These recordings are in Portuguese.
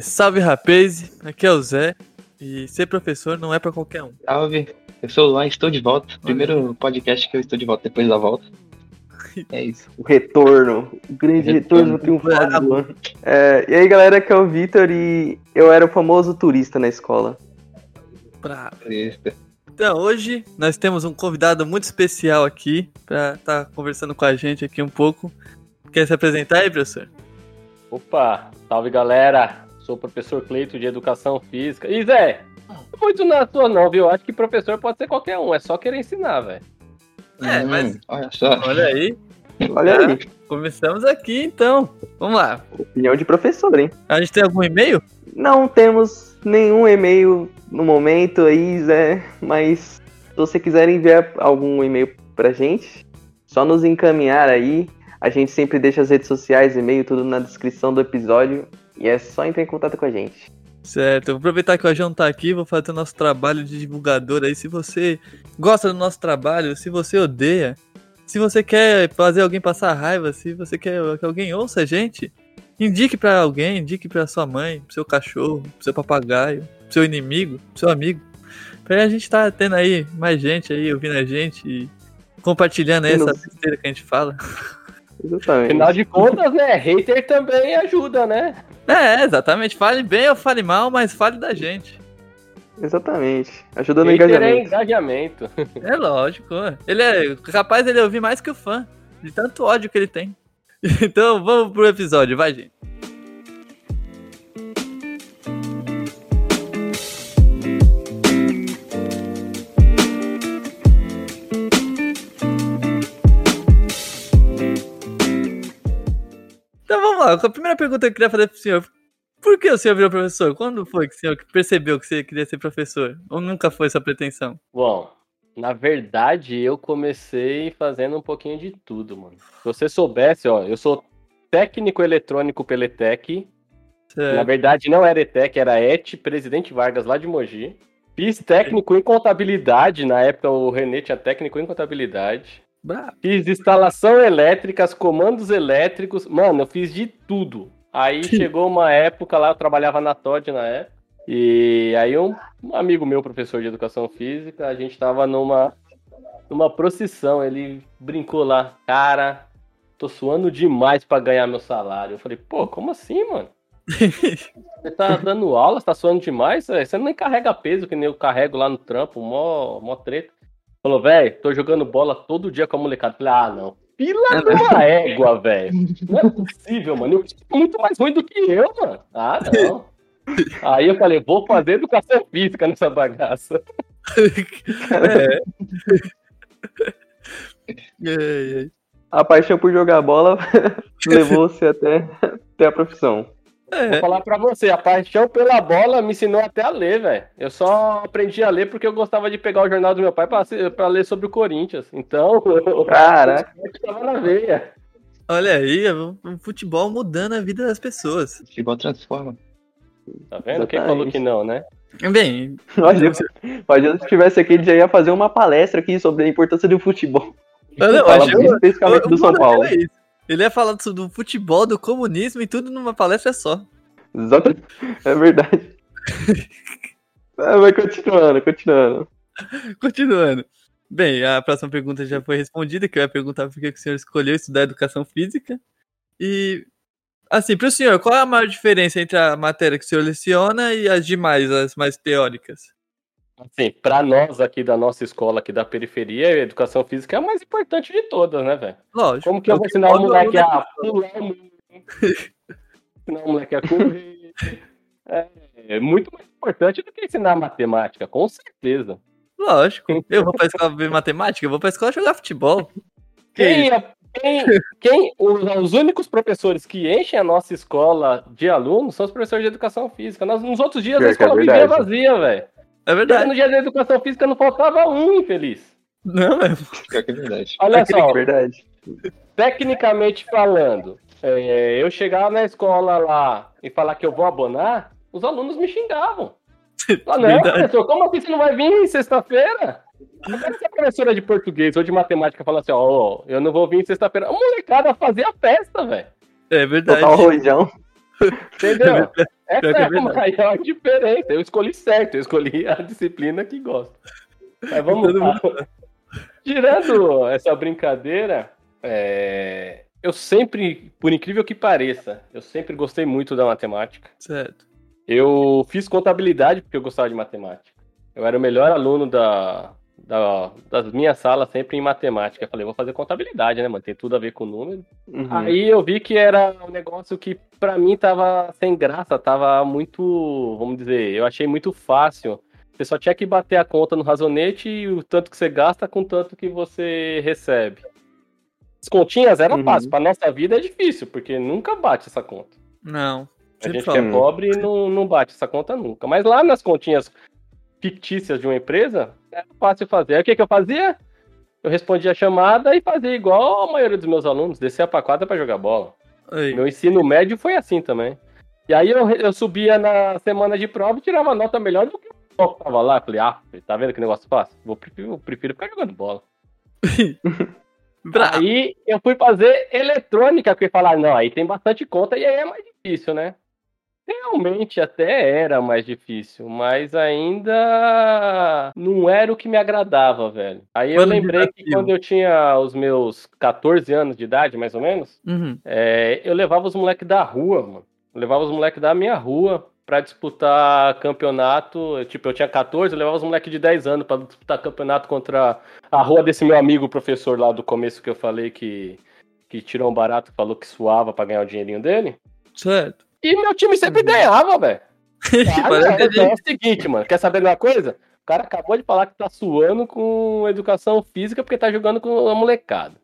É, salve rapaz, aqui é o Zé. E ser professor não é pra qualquer um. Salve, eu sou o Luan, estou de volta. Primeiro podcast que eu estou de volta depois da volta. É isso. O retorno. O grande retorno, Retorno. do triunfal do Luan. É, e aí, galera, aqui é o Vitor e eu era o famoso turista na escola. Bravo. Então, hoje nós temos um convidado muito especial aqui pra estar conversando com a gente aqui um pouco. Quer se apresentar aí, professor? Opa, salve galera! Sou professor Cleito de Educação Física. E Zé, muito na sua não, viu? Acho que professor pode ser qualquer um, é só querer ensinar, velho. É, Hum, mas Olha só. olha aí, Olha Ah. aí, começamos aqui então. Vamos lá. opinião de professor, hein? A gente tem algum e-mail? Não temos nenhum e-mail no momento aí, Zé, mas se você quiser enviar algum e-mail pra gente, só nos encaminhar aí. A gente sempre deixa as redes sociais, e-mail, tudo na descrição do episódio. E é só entrar em contato com a gente. Certo, vou aproveitar que o João tá aqui, vou fazer o nosso trabalho de divulgador aí. Se você gosta do nosso trabalho, se você odeia, se você quer fazer alguém passar raiva, se você quer que alguém ouça a gente, indique pra alguém, indique pra sua mãe, pro seu cachorro, pro seu papagaio, pro seu inimigo, pro seu amigo. Pra a gente tá tendo aí mais gente aí ouvindo a gente e compartilhando aí essa besteira que a gente fala. Exatamente. Afinal de contas, né? Hater também ajuda, né? É, exatamente. Fale bem ou fale mal, mas fale da gente. Exatamente. Ajuda no Hater é engajamento. engajamento. É lógico. Ele é capaz de ele ouvir mais que o fã. De tanto ódio que ele tem. Então vamos pro episódio, vai, gente. A primeira pergunta que eu queria fazer pro senhor. Por que o senhor virou professor? Quando foi que o senhor percebeu que você queria ser professor? Ou nunca foi sua pretensão? Bom, na verdade, eu comecei fazendo um pouquinho de tudo, mano. Se você soubesse, ó, eu sou técnico eletrônico pela ETEC. Na Certo. verdade, não era ETEC, era ET, Presidente Vargas, lá de Mogi. Fiz técnico em contabilidade, na época o Renê tinha técnico em contabilidade. Bravo. Fiz instalação elétrica, comandos elétricos. Mano, eu fiz de tudo. Aí chegou uma época lá, eu trabalhava na Todd na época. E aí um, um amigo meu, professor de educação física, a gente tava numa, numa procissão. Ele brincou lá, cara, tô suando demais pra ganhar meu salário. Eu falei, pô, como assim, mano? Você tá dando aula, você tá suando demais? Você nem carrega peso, que nem eu carrego lá no trampo, mó, mó treta. Falou, velho, tô jogando bola todo dia com a molecada. Falei, ah, não. Pila de uma égua, velho. Não é possível, mano. Eu sou muito mais ruim do que eu, mano. Ah, não. Aí eu falei, vou fazer educação física nessa bagaça. É. Ai, ai. A paixão por jogar bola levou você até, até a profissão. Vou É, falar pra você, a paixão pela bola me ensinou até a ler, velho. Eu só aprendi a ler porque eu gostava de pegar o jornal do meu pai pra, pra ler sobre o Corinthians. Então, Caraca. eu tava na veia. olha aí, o o futebol mudando a vida das pessoas. Futebol transforma. Tá vendo? Quem falou que não, né? Bem, imagina se tivesse aqui, ele já ia fazer uma palestra aqui sobre a importância do futebol. eu não, Fala que eu- especificamente do São Paulo. é isso. Ele ia falar do, do futebol, do comunismo e tudo numa palestra só. Exatamente. É verdade. Ah, Vai continuando, continuando. Continuando. Bem, a próxima pergunta já foi respondida, que eu ia perguntar por que que o senhor escolheu estudar educação física. E, assim, para o senhor, qual é a maior diferença entre a matéria que o senhor leciona e as demais, as mais teóricas? Assim, pra nós aqui da nossa escola, aqui da periferia, a educação física é a mais importante de todas, né, velho? Lógico. Como que eu é vou ensinar o moleque a pular o muro? Ensinar o moleque a correr? É, é muito mais importante do que ensinar matemática, com certeza. Lógico. Eu vou pra escola ver matemática, eu vou pra escola jogar futebol. Que Quem, é- quem, quem os, os únicos professores que enchem a nossa escola de alunos são os professores de educação física. Nós, nos outros dias a que é escola vivia vazia, velho. É verdade. No dia da educação física não faltava um, infeliz. Não, é. Pior que é verdade. Olha É só, verdade. tecnicamente falando, é, eu chegar na escola lá e falar que eu vou abonar, os alunos me xingavam. Ah, não, Verdade. professor, como assim você não vai vir sexta-feira? Agora se a professora de português ou de matemática fala assim, ó, ó, eu não vou vir sexta-feira. A molecada fazia festa, velho. É verdade. Total rojão. Entendeu? Pior é é a maior diferença. Eu escolhi certo, eu escolhi a disciplina que gosto. Mas vamos lá. Tirando essa brincadeira, é, eu sempre, por incrível que pareça, eu sempre gostei muito da matemática. Certo. Eu fiz contabilidade porque eu gostava de matemática. Eu era o melhor aluno da, da, das minhas salas sempre em matemática. Eu falei, vou fazer contabilidade, né, mano? Tem tudo a ver com número. Uhum. Aí eu vi que era um negócio que pra mim tava sem graça, tava muito, vamos dizer, eu achei muito fácil. Você só tinha que bater a conta no razonete e o tanto que você gasta com o tanto que você recebe. As continhas eram Uhum. fáceis, pra nossa vida é difícil, porque nunca bate essa conta. Não. A gente que é pobre não, não bate essa conta nunca. Mas lá nas continhas fictícias de uma empresa, era fácil fazer. Aí o que, que eu fazia? Eu respondia a chamada e fazia igual a maioria dos meus alunos, descia pra quadra pra jogar bola. Aí. Meu ensino médio foi assim também. E aí eu, eu subia na semana de prova e tirava nota melhor do que o que tava lá. Falei, ah, tá vendo que negócio fácil? Vou, prefiro, eu prefiro ficar jogando bola. Aí eu fui fazer eletrônica, porque falaram, não, aí tem bastante conta e aí é mais difícil, né? Realmente até era mais difícil, mas ainda não era o que me agradava, velho. Aí eu Foi no lembrei que quando eu tinha os meus 14 anos de idade, mais ou menos, Uhum. é, eu levava os moleques da rua, mano. Eu levava os moleques da minha rua pra disputar campeonato. Tipo, eu tinha 14, eu levava os moleques de 10 anos pra disputar campeonato contra a rua desse meu amigo professor lá do começo que eu falei que, que tirou um barato, falou que suava pra ganhar o dinheirinho dele. Certo. E meu time sempre ganhava, velho. Que é o seguinte, mano. Quer saber de uma coisa? O cara acabou de falar que tá suando com educação física porque tá jogando com a molecada.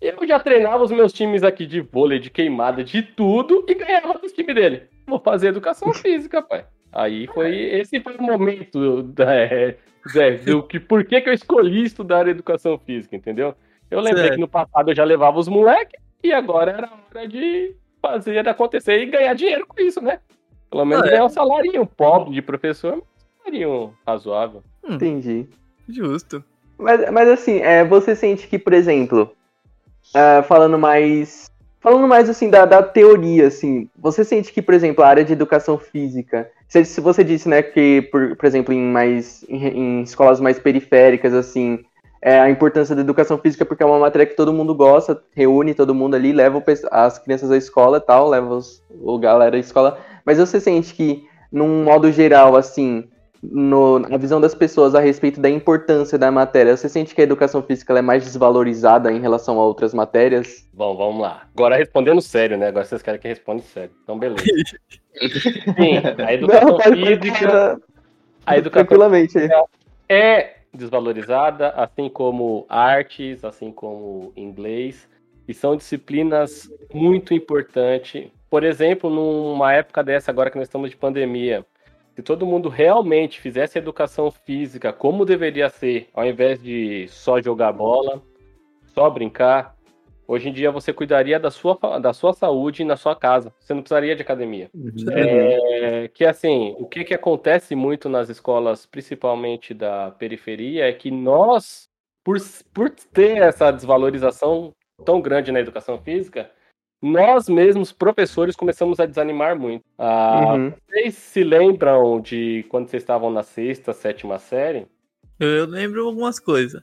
Eu já treinava os meus times aqui de vôlei, de queimada, de tudo e ganhava dos times dele. Vou fazer educação física, pai. Aí foi. Esse foi o momento da, é, Zé, do que, por que, que eu escolhi estudar educação física, entendeu? Eu lembrei Certo. que no passado eu já levava os moleques e agora era hora de fazer acontecer e ganhar dinheiro com isso, né? Pelo menos Ah, é. ganhar um salário pobre de professor, mas um salário razoável. Entendi. Justo. Mas, mas assim, é, você sente que, por exemplo, ah, falando mais. Falando mais assim da, da teoria, assim, você sente que, por exemplo, a área de educação física. Se, se você disse, né, que, por, por exemplo, em mais. Em, em escolas mais periféricas, assim, é, a importância da educação física, porque é uma matéria que todo mundo gosta, reúne todo mundo ali, leva as crianças à escola e tal, leva os, o galera à escola. Mas você sente que, num modo geral, assim, no, na visão das pessoas a respeito da importância da matéria, você sente que a educação física ela é mais desvalorizada em relação a outras matérias? Bom, vamos lá. Agora respondendo sério, né? Agora vocês querem que responda sério. Então, beleza. Sim, a educação física. A educação tranquilamente. aí. é desvalorizada, assim como artes, assim como inglês, e são disciplinas muito importantes. Por exemplo, numa época dessa, agora que nós estamos de pandemia, se todo mundo realmente fizesse educação física como deveria ser, ao invés de só jogar bola, só brincar, hoje em dia você cuidaria da sua, da sua saúde na sua casa. Você não precisaria de academia. É, que assim, o que, que acontece muito nas escolas, principalmente da periferia, é que nós, por, por ter essa desvalorização tão grande na educação física, nós mesmos, professores, começamos a desanimar muito. Ah, Uhum. Vocês se lembram de quando vocês estavam na sexta, sétima série? Eu lembro algumas coisas.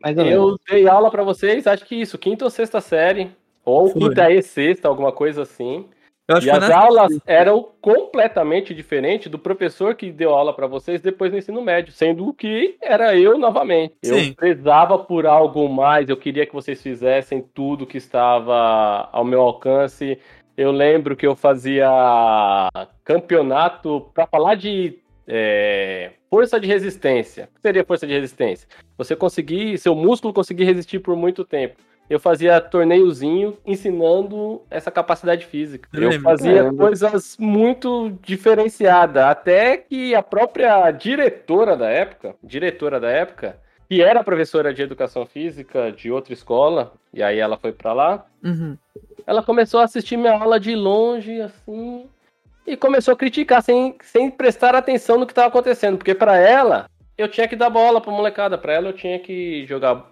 Mais ou menos. Eu dei aula pra vocês, acho que isso, quinta ou sexta série, ou Foi. quinta e sexta, alguma coisa assim. Eu acho E as aulas eram completamente diferentes do professor que deu aula para vocês depois no ensino médio, sendo que era eu novamente. Sim. Eu prezava por algo mais, eu queria que vocês fizessem tudo que estava ao meu alcance. Eu lembro que eu fazia campeonato para falar de é, força de resistência. O que seria força de resistência? Você conseguir, seu músculo conseguir resistir por muito tempo eu fazia torneiozinho ensinando essa capacidade física. Eu fazia Caramba. coisas muito diferenciadas, até que a própria diretora da época, diretora da época, que era professora de educação física de outra escola, e aí ela foi pra lá, Uhum. ela começou a assistir minha aula de longe, assim, e começou a criticar sem, sem prestar atenção no que estava acontecendo, porque pra ela eu tinha que dar bola pra molecada, pra ela eu tinha que jogar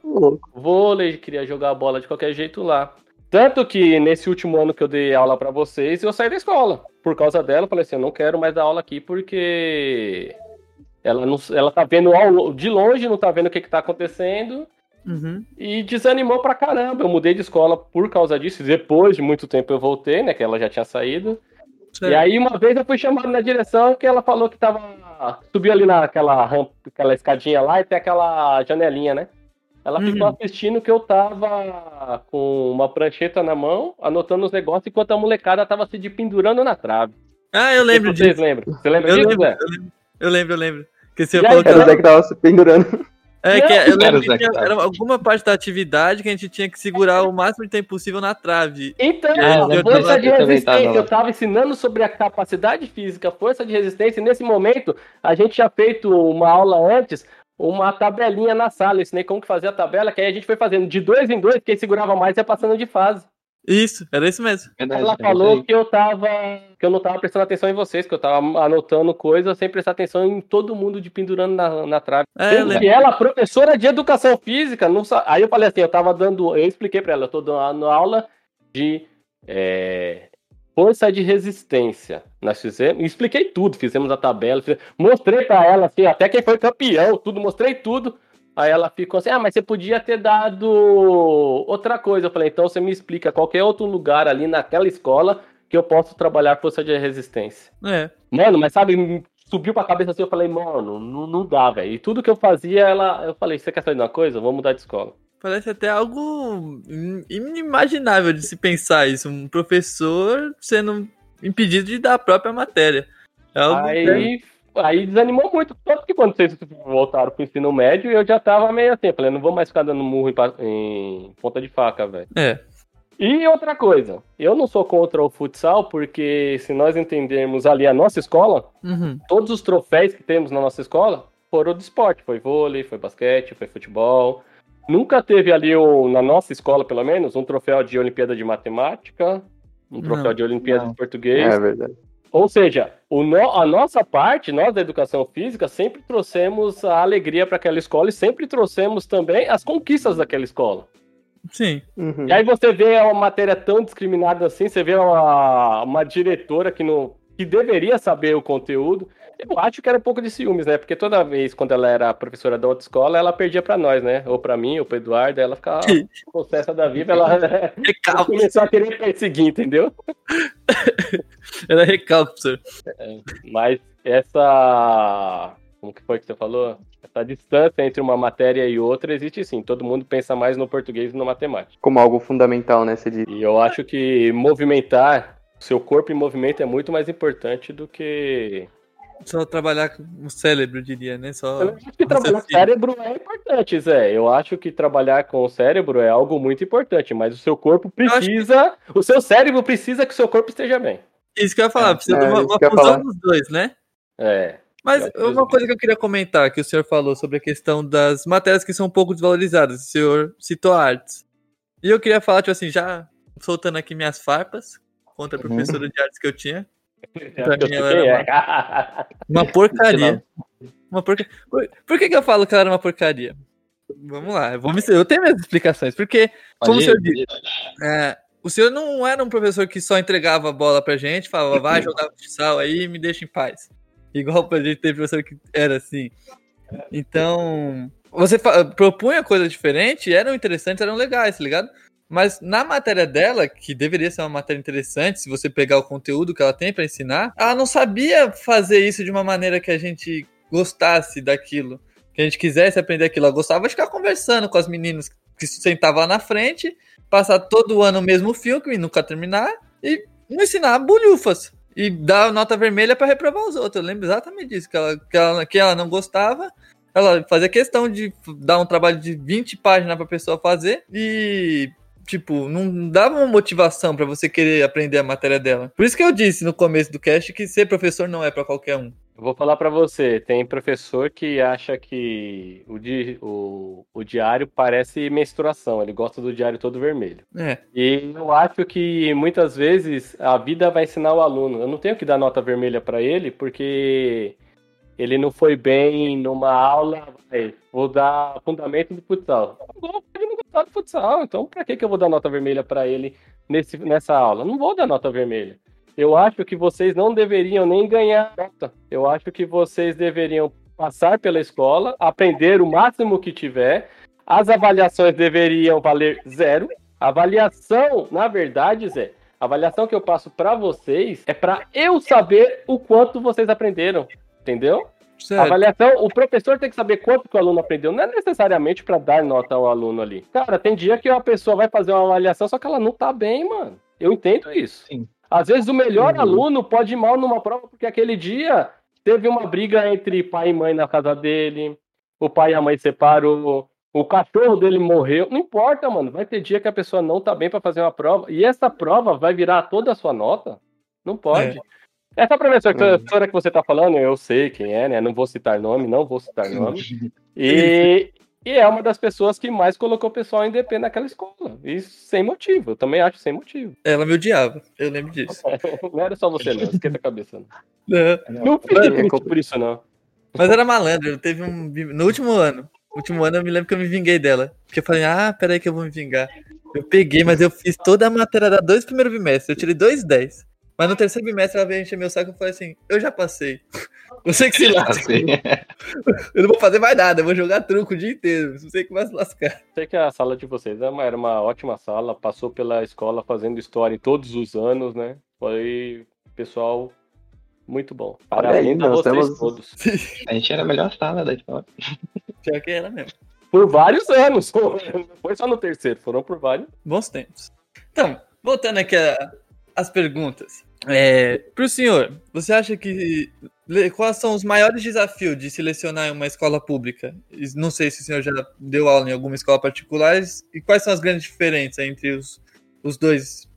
vôlei, queria jogar a bola de qualquer jeito lá. Tanto que nesse último ano que eu dei aula pra vocês, eu saí da escola. Por causa dela, eu falei assim, eu não quero mais dar aula aqui porque ela, não, ela tá vendo ao- de longe, não tá vendo o que, que tá acontecendo. Uhum. E desanimou pra caramba. Eu mudei de escola por causa disso. Depois de muito tempo eu voltei, né? Que ela já tinha saído. Certo. E aí, uma vez eu fui chamado na direção que ela falou que tava. Subiu ali naquela rampa, aquela escadinha lá e tem aquela janelinha, né? Ela Uhum. ficou assistindo que eu tava com uma prancheta na mão, anotando os negócios, enquanto a molecada tava se de pendurando na trave. Ah, eu lembro Vocês disso. lembram? Você lembra Eu disso, lembro, Zé? eu lembro, eu lembro, eu lembro. Que você falou que Zé que tava se pendurando. É, que eu lembro que tinha- era alguma parte da atividade que a gente tinha que segurar o máximo de tempo possível na trave. Então, eu lembro força de resistência, eu tava ensinando sobre a capacidade física, força de resistência, e nesse momento a gente tinha feito uma aula antes, uma tabelinha na sala, eu ensinei como que fazia a tabela, que aí a gente foi fazendo de dois em dois, quem segurava mais ia passando de fase. Isso, era isso mesmo. Verdade, Ela é falou que eu tava. que eu não tava prestando atenção em vocês, que eu tava anotando coisas sem prestar atenção em todo mundo de pendurando na, na trave. É, eu que ela, professora de educação física, não sa... aí eu falei assim, eu tava dando, eu expliquei pra ela, eu tô dando aula de é, força de resistência. Nós fizemos, expliquei tudo, fizemos a tabela, fiz- mostrei pra ela assim, até quem foi campeão, tudo, mostrei tudo. Aí ela ficou assim, ah, mas você podia ter dado outra coisa. Eu falei, então você me explica qualquer outro lugar ali naquela escola que eu posso trabalhar força de resistência. É. Mano, mas sabe, subiu pra cabeça assim, eu falei, mano, não, não dá, velho. E tudo que eu fazia, ela, eu falei, você quer saber de uma coisa? Vamos mudar de escola. Parece até algo in- inimaginável de se pensar isso. Um professor sendo impedido de dar a própria matéria. É algo Aí, aí desanimou muito. Tanto que quando vocês voltaram pro ensino médio, eu já tava meio assim, eu falei, não vou mais ficar dando murro em, em ponta de faca, velho. É. E outra coisa, eu não sou contra o futsal, porque se nós entendermos ali a nossa escola, Uhum. todos os troféus que temos na nossa escola foram do esporte. Foi vôlei, foi basquete, foi futebol. Nunca teve ali, um, na nossa escola pelo menos, um troféu de Olimpíada de Matemática, um troféu Não, de Olimpíada não. de Português. É verdade. Ou seja, no- a nossa parte, nós da educação física, sempre trouxemos a alegria para aquela escola e sempre trouxemos também as conquistas daquela escola. Sim. Uhum. E aí você vê uma matéria tão discriminada assim, você vê uma, uma diretora que, não, que deveria saber o conteúdo. Eu acho que era um pouco de ciúmes, né? Porque toda vez, quando ela era professora da outra escola, ela perdia pra nós, né? Ou pra mim, ou pro Eduardo, ela ficava possessa da vida, ela Recalque. começou a querer perseguir, entendeu? Era recalque, professor. Mas essa. Como que foi que você falou? Essa distância entre uma matéria e outra existe sim. Todo mundo pensa mais no português e no matemática. Como algo fundamental, né? Você diz. E eu acho que movimentar, seu corpo em movimento é muito mais importante do que. Só trabalhar com o cérebro, eu diria, né? Só. Eu acho que trabalhar com o cérebro é importante, Zé. Eu acho que trabalhar com o cérebro é algo muito importante, mas o seu corpo acho que- precisa. O seu cérebro precisa que o seu corpo esteja bem. Isso que eu ia falar, precisa É, de uma, uma fusão dos dois, né? É. Mas uma coisa que eu queria comentar, que o senhor falou sobre a questão das matérias que são um pouco desvalorizadas. O senhor citou artes. E eu queria falar, tipo assim, já soltando aqui minhas farpas contra a Uhum. professora de artes que eu tinha. É. Uma porcaria. Uma porca... por, por que, que eu falo que ela era uma porcaria? Vamos lá, eu, vou me... eu tenho minhas explicações. Porque como o senhor disse, é, o senhor não era um professor que só entregava a bola pra gente, falava, vai jogar futsal aí e me deixa em paz. Igual pra gente ter professor que era assim. Então, você propunha coisas diferentes, eram interessantes, eram legais, tá ligado? Mas na matéria dela, que deveria ser uma matéria interessante, se você pegar o conteúdo que ela tem pra ensinar, ela não sabia fazer isso de uma maneira que a gente gostasse daquilo, que a gente quisesse aprender aquilo. Ela gostava de ficar conversando com as meninas que se sentavam lá na frente, passar todo ano o mesmo filme nunca terminar, e não ensinar bulhufas. E dar nota vermelha pra reprovar os outros. Eu lembro exatamente disso, que ela, que ela, que ela não gostava. Ela fazia questão de dar um trabalho de 20 páginas pra pessoa fazer e tipo, não dava uma motivação pra você querer aprender a matéria dela. Por isso que eu disse no começo do cast que ser professor não é pra qualquer um. Eu vou falar pra você, tem professor que acha que o, di- o, o diário parece menstruação, ele gosta do diário todo vermelho. É, E eu acho que muitas vezes a vida vai ensinar o aluno. Eu não tenho que dar nota vermelha pra ele, porque ele não foi bem numa aula, vai, vou dar fundamento do futsal. Ele não gostar do futsal, então pra que, que eu vou dar nota vermelha para ele nesse, nessa aula? Não vou dar nota vermelha. Eu acho que vocês não deveriam nem ganhar nota. Eu acho que vocês deveriam passar pela escola, aprender o máximo que tiver. As avaliações deveriam valer zero. Avaliação, na verdade, Zé, a avaliação que eu passo para vocês é para eu saber o quanto vocês aprenderam, entendeu? Certo. Avaliação, o professor tem que saber quanto que o aluno aprendeu, não é necessariamente para dar nota ao aluno ali. Cara, tem dia que a pessoa vai fazer uma avaliação, só que ela não tá bem, mano. Eu entendo isso. Sim. Às vezes o melhor aluno pode ir mal numa prova porque aquele dia teve uma briga entre pai e mãe na casa dele, o pai e a mãe separou, o cachorro dele morreu. Não importa, mano. Vai ter dia que a pessoa não tá bem para fazer uma prova e essa prova vai virar toda a sua nota? Não pode. Essa professora, que- Uhum. professora que você tá falando, eu sei quem é, né? Não vou citar nome, não vou citar nome. E, e é uma das pessoas que mais colocou o pessoal em DP naquela escola. E sem motivo. Eu também acho sem motivo. Ela me odiava, eu lembro disso. Não era só você, não. Esquenta a cabeça. Não, Não. não fique triste por isso, não. Mas era malandro, teve um. No último ano. No último ano eu me lembro que eu me vinguei dela. Porque eu falei, ah, peraí que eu vou me vingar. Eu peguei, mas eu fiz toda a matéria da dois primeiros bimestres. Eu tirei dois 10. Mas no terceiro bimestre ela veio encher meu saco e eu falei assim, eu já passei. Você que se lasca. Assim, Eu não vou fazer mais nada, eu vou jogar truco o dia inteiro. Você que vai se lascar. Sei que a sala de vocês era uma, era uma ótima sala, passou pela escola fazendo história todos os anos, né? Foi pessoal muito bom. Aí, Parabéns a nós vocês temos- todos. a gente era a melhor sala da escola. Pior que era mesmo. Por vários anos. Não foi só no terceiro, foram por vários. Bons tempos. Então, voltando aqui a- às perguntas. É, pro senhor, você acha que. Quais são os maiores desafios de selecionar uma escola pública? Não sei se o senhor já deu aula em alguma escola particular. E quais são as grandes diferenças entre os, os dois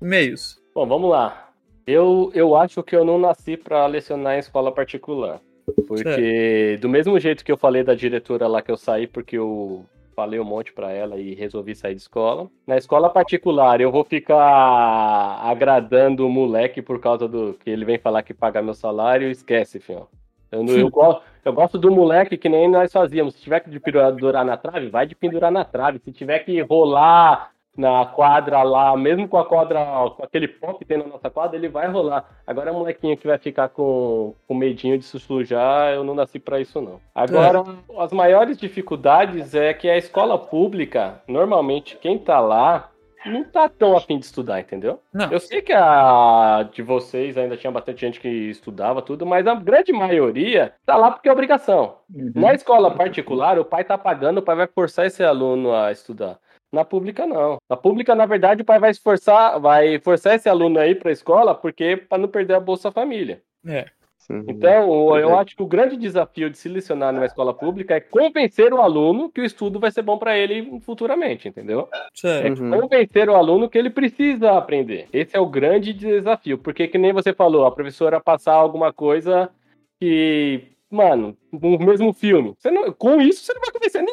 meios? Bom, vamos lá. Eu, eu acho que eu não nasci para lecionar em escola particular. Porque, do mesmo jeito que eu falei da diretora lá que eu saí porque eu falei um monte para ela e resolvi sair de escola. Na escola particular, eu vou ficar agradando o moleque por causa do que ele vem falar que paga meu salário. Esquece, filho. Eu, não- eu, go- eu gosto do moleque que nem nós fazíamos. Se tiver que de pendurar na trave, vai de pendurar na trave. Se tiver que rolar na quadra lá, mesmo com a quadra, com aquele pó que tem na nossa quadra, ele vai rolar. Agora, molequinho que vai ficar com, com medinho de se sujar, eu não nasci pra isso, não. Agora, as maiores dificuldades é que a escola pública, normalmente, quem tá lá, não tá tão afim de estudar, entendeu? Não. Eu sei que a de vocês ainda tinha bastante gente que estudava tudo, mas a grande maioria tá lá porque é obrigação. Na escola particular, o pai tá pagando, o pai vai forçar esse aluno a estudar. Na pública, não. Na pública, na verdade, o pai vai esforçar, vai forçar esse aluno aí pra escola, porque para não perder a Bolsa Família. É. Sim. Então, o- eu acho que o grande desafio de se lecionar numa escola pública é convencer o aluno que o estudo vai ser bom para ele futuramente, entendeu? É Certo. Uhum. convencer o aluno que ele precisa aprender. Esse é o grande desafio, porque que nem você falou, a professora passar alguma coisa que, mano, no mesmo filme. Você não- com isso você não vai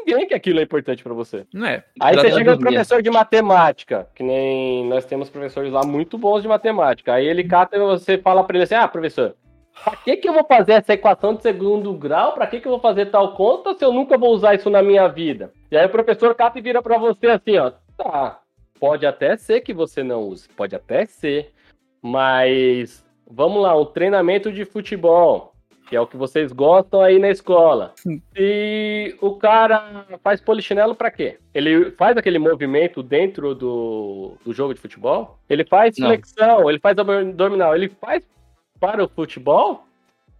ninguém que aquilo é importante para você. Não é. Aí você chega no professor de matemática, que nem nós temos professores lá muito bons de matemática. Aí ele cata e você fala para ele assim: "Ah, professor, pra que que eu vou fazer essa equação de segundo grau? Pra que que eu vou fazer tal conta se eu nunca vou usar isso na minha vida?" E aí o professor cata e vira para você assim, ó: "Tá, pode até ser que você não use, pode até ser, mas vamos lá, um treinamento de futebol, que é o que vocês gostam aí na escola. E o cara faz polichinelo pra quê? Ele faz aquele movimento dentro do, do jogo de futebol? Ele faz Não. flexão, ele faz abdominal, ele faz para o futebol?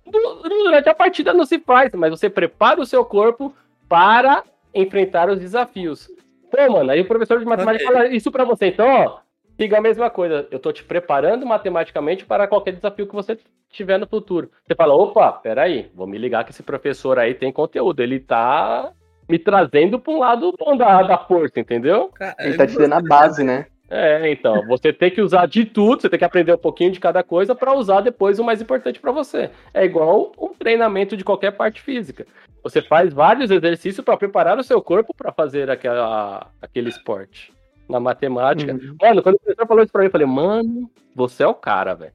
Du- Durante a partida não se faz, mas você prepara o seu corpo para enfrentar os desafios. Pô, mano, aí o professor de matemática Ok. fala isso pra você. Então, ó, siga a mesma coisa. Eu tô te preparando matematicamente para qualquer desafio que você tiver no futuro. Você fala, opa, peraí, vou me ligar que esse professor aí tem conteúdo. Ele tá me trazendo pra um lado bom da, da força, entendeu? Ele tá te dando a base, né? É, então, você tem que usar de tudo, você tem que aprender um pouquinho de cada coisa para usar depois o mais importante para você. É igual um treinamento de qualquer parte física. Você faz vários exercícios para preparar o seu corpo para fazer aquela, aquele esporte. Na matemática. Uhum. Mano, quando o professor falou isso pra mim, eu falei, mano, você é o cara, velho.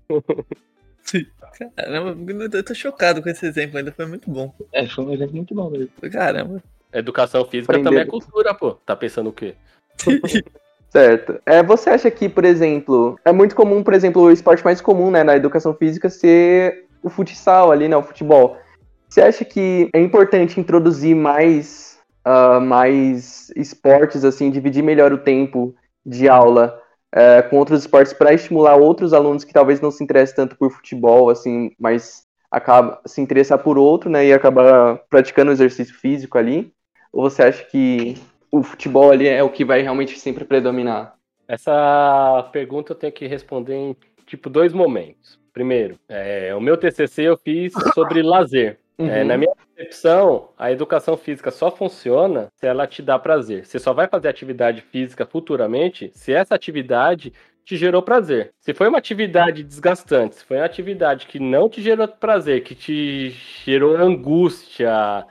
Caramba, eu tô chocado com esse exemplo ainda, foi muito bom. É, foi um exemplo muito bom mesmo. Caramba. Educação física Aprender. também é cultura, pô. Tá pensando o quê? Certo. É, você acha que, por exemplo, é muito comum, por exemplo, o esporte mais comum né, na educação física ser o futsal ali, né? O futebol. Você acha que é importante introduzir mais, ah, mais esportes, assim, dividir melhor o tempo de aula eh, com outros esportes para estimular outros alunos que talvez não se interessem tanto por futebol, assim, mas acaba se interessar por outro, né? E acabar praticando exercício físico ali? Ou você acha que o futebol ali é o que vai realmente sempre predominar? Essa pergunta eu tenho que responder em, tipo, dois momentos. Primeiro, é, o meu TCC eu fiz sobre lazer. É, Uhum. na minha concepção, a educação física só funciona se ela te dá prazer. Você só vai fazer atividade física futuramente se essa atividade te gerou prazer. Se foi uma atividade desgastante, se foi uma atividade que não te gerou prazer, que te gerou angústia,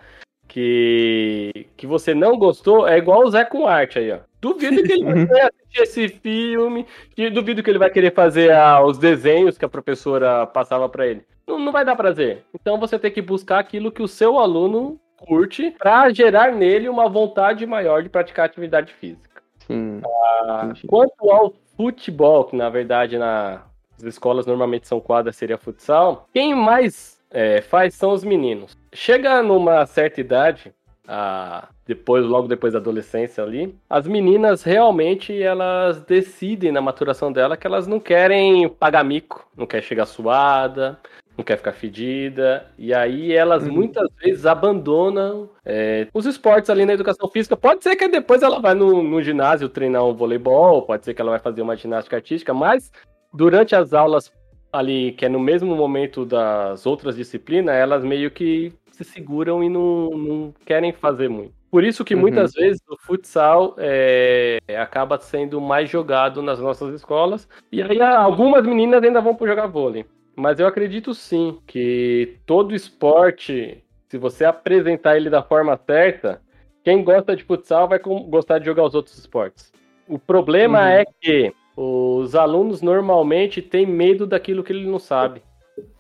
que, que você não gostou, é igual o Zé com arte aí, ó. Duvido que ele vai querer assistir esse filme, e duvido que ele vai querer fazer ah, os desenhos que a professora passava pra ele. Não, não vai dar prazer. Então você tem que buscar aquilo que o seu aluno curte pra gerar nele uma vontade maior de praticar atividade física. Sim. Ah. Quanto ao futebol, que na verdade nas escolas normalmente são quadras, seria futsal, quem mais é, faz são os meninos. Chega numa certa idade, ah, depois, logo depois da adolescência ali, as meninas realmente elas decidem na maturação dela que elas não querem pagar mico, não quer chegar suada, não quer ficar fedida, e aí elas Uhum. muitas vezes abandonam é, os esportes ali na educação física. Pode ser que depois ela vai no, no ginásio treinar um voleibol, pode ser que ela vai fazer uma ginástica artística, mas durante as aulas ali, que é no mesmo momento das outras disciplinas, elas meio que se seguram e não, não querem fazer muito. Por isso que Uhum. muitas vezes o futsal é, acaba sendo mais jogado nas nossas escolas. E aí algumas meninas ainda vão para jogar vôlei. Mas eu acredito sim que todo esporte, se você apresentar ele da forma certa, quem gosta de futsal vai gostar de jogar os outros esportes. O problema Uhum. é que os alunos normalmente têm medo daquilo que ele não sabe.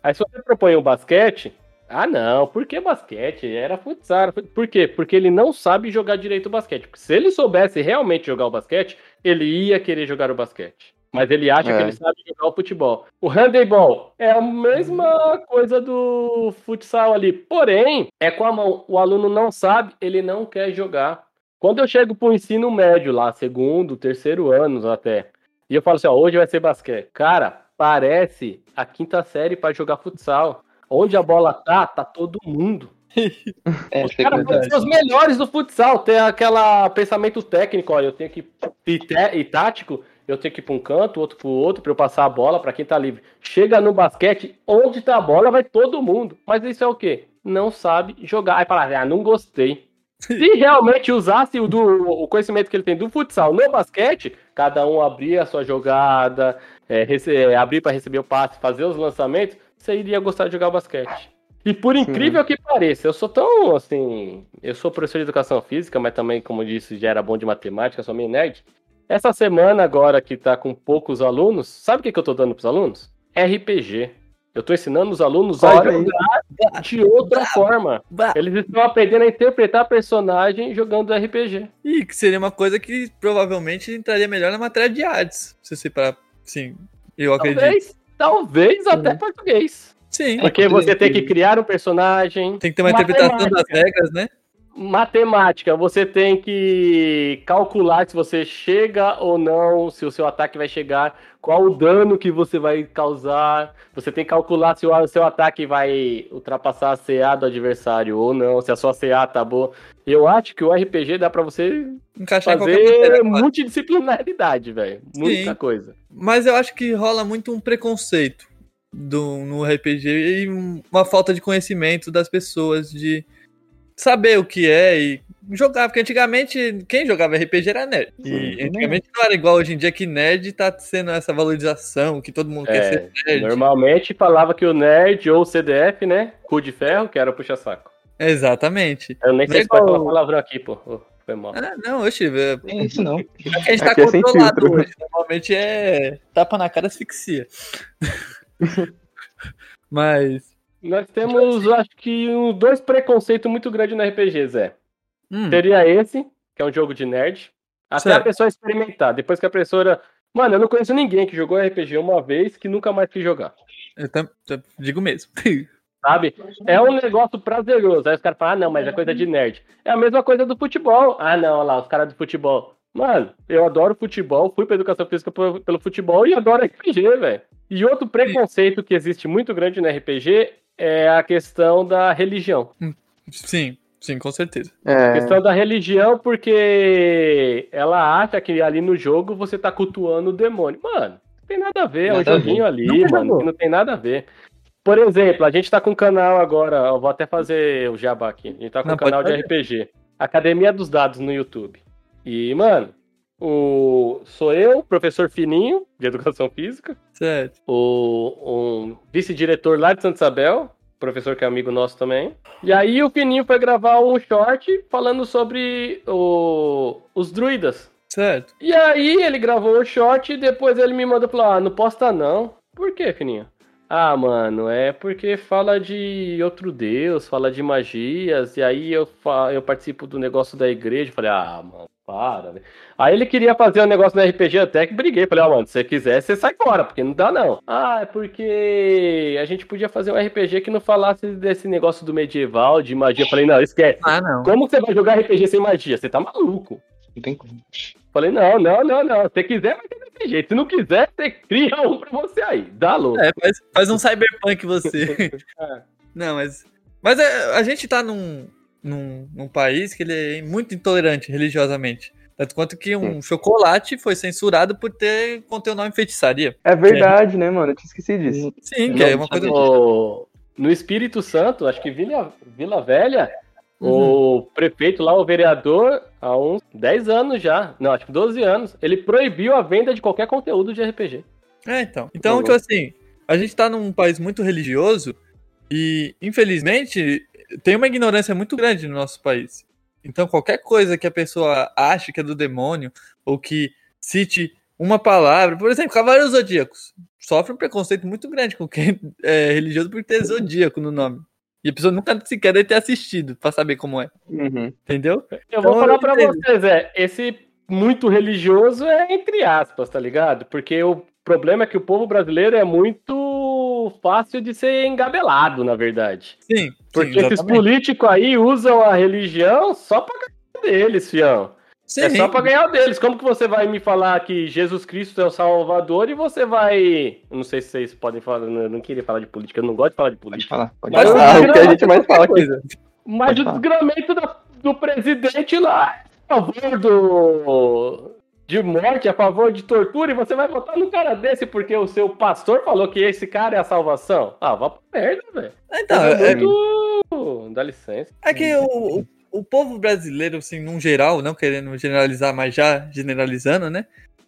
Aí se você propõe o basquete, ah não, por que basquete? Era futsal. Por quê? Porque ele não sabe jogar direito o basquete. Porque se ele soubesse realmente jogar o basquete, ele ia querer jogar o basquete. Mas ele acha É. que ele sabe jogar o futebol. O handebol é a mesma coisa do futsal ali. Porém, é com a mão. O aluno não sabe, ele não quer jogar. Quando eu chego pro ensino médio lá, segundo, terceiro anos até, e eu falo assim, ó, hoje vai ser basquete. Cara, parece a quinta série pra jogar futsal. Onde a bola tá, tá todo mundo. É, Os é caras podem ser os melhores do futsal. Tem aquela pensamento técnico, ó, eu tenho que e, e tático, eu tenho que ir pra um canto, outro pro outro, pra eu passar a bola pra quem tá livre. Chega no basquete, onde tá a bola, vai todo mundo. Mas isso é o quê? Não sabe jogar. Aí fala, ah, não gostei. Se realmente usasse o, do- o conhecimento que ele tem do futsal no basquete, cada um abria a sua jogada, é, é, abrir para receber o passe, fazer os lançamentos, você iria gostar de jogar basquete. E por incrível que pareça, eu sou tão assim. Eu sou professor de educação física, mas também, como disse, já era bom de matemática, sou meio nerd. Essa semana, agora que tá com poucos alunos, sabe o que, que eu tô dando pros alunos? RPG. Eu tô ensinando os alunos a Olha aí. jogar de outra forma. Bah. Eles estão aprendendo a interpretar personagem jogando RPG. E que seria uma coisa que provavelmente entraria melhor na matéria de artes. Se você parar. Sim, eu acredito. Talvez, talvez até português. Sim. Porque você tem que criar um personagem. Tem que ter uma interpretação das regras, né? Matemática, você tem que calcular se você chega ou não, se o seu ataque vai chegar, qual o dano que você vai causar. Você tem que calcular se o seu ataque vai ultrapassar a CA do adversário ou não, se a sua CA tá boa. Eu acho que o RPG dá pra você Encaixar fazer matéria. multidisciplinaridade, velho. Muita Sim. coisa. Mas eu acho que rola muito um preconceito do, no RPG e uma falta de conhecimento das pessoas de saber o que é e jogar. Porque antigamente quem jogava RPG era nerd. E Sim. antigamente não era igual hoje em dia que nerd tá sendo essa valorização, que todo mundo quer É, ser nerd. normalmente falava que o nerd ou o CDF, né? Cu de ferro, que era o puxa-saco. Exatamente. Eu nem sei Mas se pode qual- falar palavrão aqui, pô. Foi mal. Ah, não, oxe, é- É isso não. a gente tá Aqui é controlado filtro. hoje. Normalmente é tapa na cara asfixia. Mas. Nós temos, acho que, um, dois preconceitos muito grandes no RPG, Zé. hum, Seria esse, que é um jogo de nerd. Até Certo. a pessoa experimentar. Depois que a pessoa. Mano, eu não conheço ninguém que jogou RPG uma vez que nunca mais quis jogar. eu tam- tam- digo mesmo. Sabe? É um negócio prazeroso. Aí os caras falam, ah, não, mas é coisa de nerd. É a mesma coisa do futebol. Ah, não, olha lá, os caras do futebol. Mano, eu adoro futebol, fui pra educação física pelo futebol e adoro RPG, velho. E outro preconceito que existe muito grande no RPG é a questão da religião. sim, sim, com certeza. A É, questão da religião, porque ela acha que ali no jogo você tá cultuando o demônio. Mano, não tem nada a ver, é um Nada a joguinho ali, Nunca mano, que não tem nada a ver. Por exemplo, a gente tá com um canal agora, eu vou até fazer o jabá aqui. A gente tá com Não, um canal de RPG, Academia dos Dados no YouTube. E, mano, o sou eu, professor Fininho, de Educação Física, Certo. o um vice-diretor lá de Santa Isabel, professor que é amigo nosso também. E aí o Fininho foi gravar um short falando sobre o- os druidas. Certo. E aí ele gravou o short e depois ele me mandou falar, ah, não posta não. Por quê, Fininho? Ah, mano, é porque fala de outro deus, fala de magias, e aí eu, fa- eu participo do negócio da igreja. Falei, ah, mano, para. Aí ele queria fazer um negócio no RPG até que briguei. Falei, ó, mano, se você quiser, você sai fora, porque não dá não. Ah, é porque a gente podia fazer um RPG que não falasse desse negócio do medieval, de magia. Falei, não, esquece. Ah, não. Como você vai jogar RPG sem magia? Você tá maluco. Não tem como. Falei, não, não, não, não. Se quiser, vai ter desse jeito. Se não quiser, você cria um pra você aí. Dá louco. É, faz, faz um cyberpunk você. É. Não, mas. Mas é, a gente tá num, num, num país que ele é muito intolerante religiosamente. Tanto quanto que um chocolate foi censurado por ter conter o nome feitiçaria. é verdade, né, mano? Eu tinha esquecido disso. Sim, que é uma coisa. No, no Espírito Santo, acho que Vila, Vila Velha, o prefeito lá, o vereador, há uns 10 anos já, não, acho que 12 anos, ele proibiu a venda de qualquer conteúdo de RPG. É, então. Então, tipo assim, a gente tá num país muito religioso e, infelizmente, tem uma ignorância muito grande no nosso país. Então, qualquer coisa que a pessoa ache que é do demônio, ou que cite uma palavra, por exemplo, Cavaleiros Zodíacos, sofre um preconceito muito grande com quem é religioso por ter zodíaco no nome. E a pessoa nunca sequer deve ter assistido pra saber como é, Uhum. entendeu? Eu vou Então, falar eu pra entendo. vocês, é, esse muito religioso é entre aspas, tá ligado? Porque o problema é que o povo brasileiro é muito fácil de ser engabelado, na verdade. Sim. Porque sim, esses políticos aí usam a religião só pra ganhar deles, fião. Sim, É só pra ganhar deles. Como que você vai me falar que Jesus Cristo é o Salvador e você vai. Eu não sei se vocês podem falar, eu não queria falar de política, eu não gosto de falar de Pode política. falar. Pode Mas falar. Ah, o que a gente mais fala aqui. Mas Pode o desgramento da- do presidente lá é a favor do. De morte, a favor de tortura, e você vai votar num cara desse porque o seu pastor falou que esse cara é a salvação? Ah, vá pra merda, velho. Então, é é, muito. Dá licença. É que o, o, povo brasileiro, assim, num geral, não querendo generalizar, mas já generalizando, né?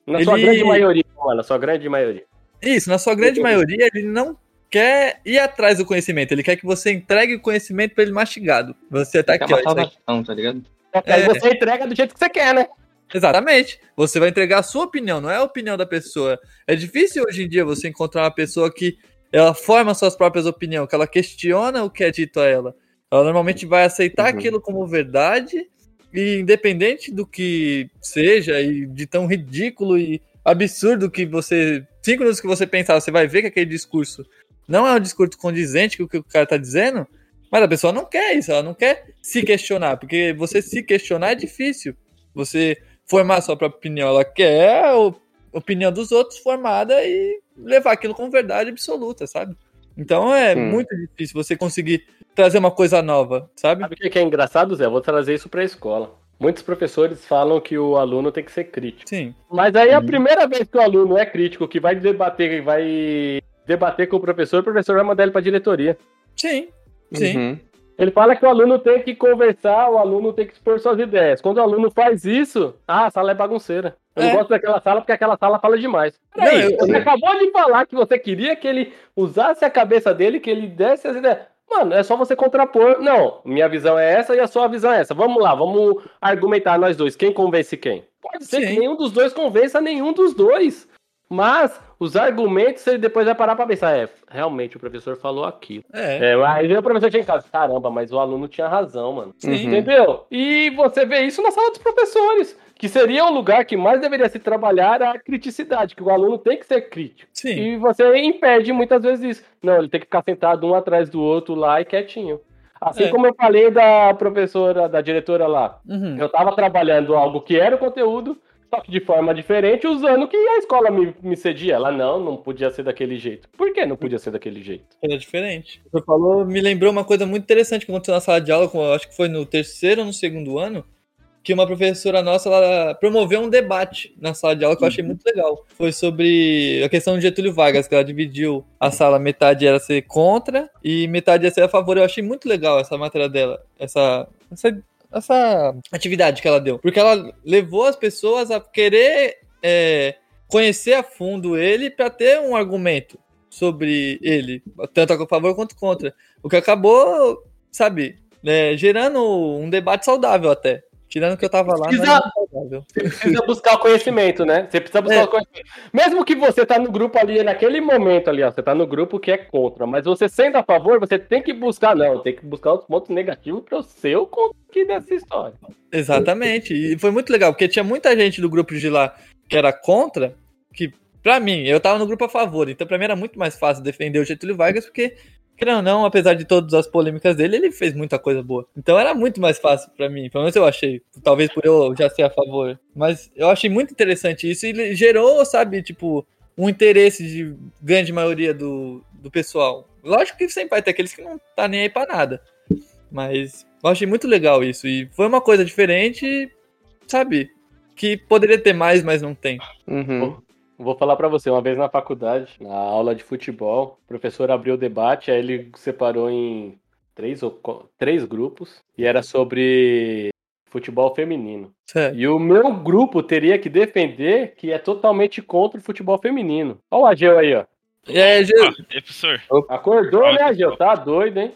Na sua Ele- grande maioria, mano, na sua grande maioria. Isso, na sua grande maioria, ele não quer ir atrás do conhecimento, ele quer que você entregue o conhecimento pra ele mastigado. Você tá É aqui, ó. salvação, tá ligado? Aí É. você entrega do jeito que você quer, né? Exatamente. Você vai entregar a sua opinião, não é a opinião da pessoa. É difícil hoje em dia você encontrar uma pessoa que ela forma suas próprias opiniões, que ela questiona o que é dito a ela. Ela normalmente vai aceitar Uhum. aquilo como verdade, e independente do que seja, e de tão ridículo e absurdo que você. Cinco minutos que você pensar, você vai ver que aquele discurso não é um discurso condizente com o que o cara tá dizendo, mas a pessoa não quer isso, ela não quer se questionar, porque você se questionar é difícil. Você formar a sua própria opinião, ela quer a opinião dos outros formada e levar aquilo como verdade absoluta, sabe? Então é Sim. muito difícil você conseguir trazer uma coisa nova, sabe? Sabe o que é engraçado, Zé? Eu vou trazer isso pra escola. Muitos professores falam que o aluno tem que ser crítico. Sim. Mas aí a Uhum. primeira vez que o aluno é crítico, que vai debater, vai debater com o professor, o professor vai mandar ele pra diretoria. Sim. Sim. Uhum. Ele fala que o aluno tem que conversar, o aluno tem que expor suas ideias. Quando o aluno faz isso, ah, a sala é bagunceira. Eu É. não gosto daquela sala porque aquela sala fala demais. Não, Peraí, eu- você acabou de falar que você queria que ele usasse a cabeça dele, que ele desse as ideias. Mano, é só você contrapor. Não, minha visão é essa e a sua visão é essa. Vamos lá, vamos argumentar nós dois. Quem convence quem? Pode ser Sim. que nenhum dos dois convença nenhum dos dois. Mas os argumentos ele depois vai parar pra pensar. É, realmente o professor falou aquilo. É, É, aí o professor tinha em casa. Caramba, mas o aluno tinha razão, mano. sim. Uhum. Entendeu? E você vê isso na sala dos professores, que seria o lugar que mais deveria se trabalhar a criticidade, que o aluno tem que ser crítico. Sim. E você impede muitas vezes isso. Não, ele tem que ficar sentado um atrás do outro lá e quietinho. Assim É. como eu falei da professora, da diretora lá. Uhum. Eu tava trabalhando algo que era o conteúdo, só que de forma diferente, usando o que a escola me, me cedia. Ela não, não podia ser daquele jeito. Por que não podia ser daquele jeito? Era diferente. Você falou, me lembrou uma coisa muito interessante que aconteceu na sala de aula, acho que foi no terceiro ou no segundo ano, que uma professora nossa ela promoveu um debate na sala de aula que eu achei muito legal. Foi sobre a questão de Getúlio Vargas, que ela dividiu a sala, metade era ser contra e metade ia ser a favor. Eu achei muito legal essa matéria dela, essa, essa, essa atividade que ela deu. Porque ela levou as pessoas a querer é, conhecer a fundo ele para ter um argumento sobre ele, tanto a favor quanto contra. O que acabou, sabe, né, gerando um debate saudável até. Tirando que eu tava lá, saudável. Você precisa buscar o conhecimento, né? Você precisa buscar É. o conhecimento. Mesmo que você tá no grupo ali, naquele momento ali, ó, você tá no grupo que é contra, mas você sendo a favor, você tem que buscar, não, tem que buscar os pontos negativos para o seu aqui dessa história. Exatamente. E foi muito legal, porque tinha muita gente do grupo de lá que era contra, que, pra mim, eu tava no grupo a favor, então pra mim era muito mais fácil defender o Getúlio Vargas, porque, querendo ou não, apesar de todas as polêmicas dele, ele fez muita coisa boa. Então era muito mais fácil pra mim, pelo menos eu achei. Talvez por eu já ser a favor. Mas eu achei muito interessante isso e gerou, sabe, tipo, um interesse de grande maioria do, do pessoal. Lógico que sempre vai ter aqueles que não tá nem aí pra nada. Mas eu achei muito legal isso. E foi uma coisa diferente, sabe? Que poderia ter mais, mas não tem. Uhum. Vou falar pra você, uma vez na faculdade, na aula de futebol, o professor abriu o debate, aí ele separou em três, ou, co- três grupos, e era sobre futebol feminino. Sério. E o meu grupo teria que defender que é totalmente contra o futebol feminino. Olha o Ageu aí, ó. E aí, Gê, Ah, é, professor, Acordou, né, Ageu? Tá doido, hein?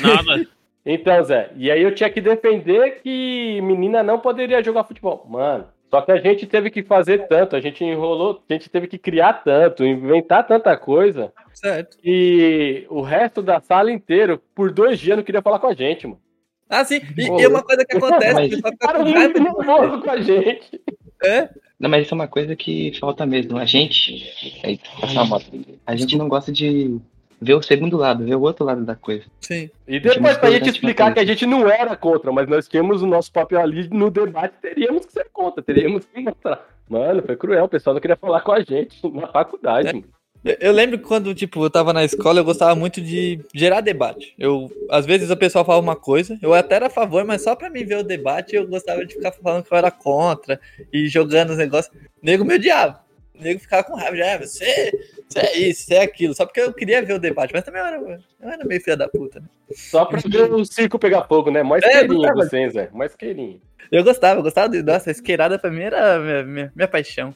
nada. Então, Zé, e aí eu tinha que defender que menina não poderia jogar futebol. Mano, só que a gente teve que fazer tanto, a gente enrolou, a gente teve que criar tanto, inventar tanta coisa, certo. que o resto da sala inteira, por dois dias, não queria falar com a gente, mano. Ah, sim. E, Pô, e uma coisa que acontece, mas- o pessoal fica Ficaram com raiva de com a gente. é? Não, mas isso é uma coisa que falta mesmo. A gente. Aí, passar a moto. A gente não gosta de ver o segundo lado, ver o outro lado da coisa. Sim. E depois, pra gente explicar que a gente não era contra, mas nós tínhamos o nosso papel ali no debate, teríamos que ser contra, teríamos que mostrar. Mano, foi cruel, o pessoal não queria falar com a gente na faculdade, É. mano. Eu- lembro quando, tipo, eu tava na escola, eu gostava muito de gerar debate. Eu, às vezes o pessoal falava uma coisa, eu até era a favor, mas só pra mim ver o debate, eu gostava de ficar falando que eu era contra e jogando os negócios. Nego me odiava. O nego ficava com raiva, já, você, você é isso, você é aquilo. Só porque eu queria ver o debate, mas também eu era, eu era meio filha da puta, né? Só pra ver o circo pegar fogo, né? Mais É, queirinho vocês, Zé. Mais queirinho. Eu gostava, eu gostava de. Nossa, a esqueirada pra mim era minha, minha, minha paixão.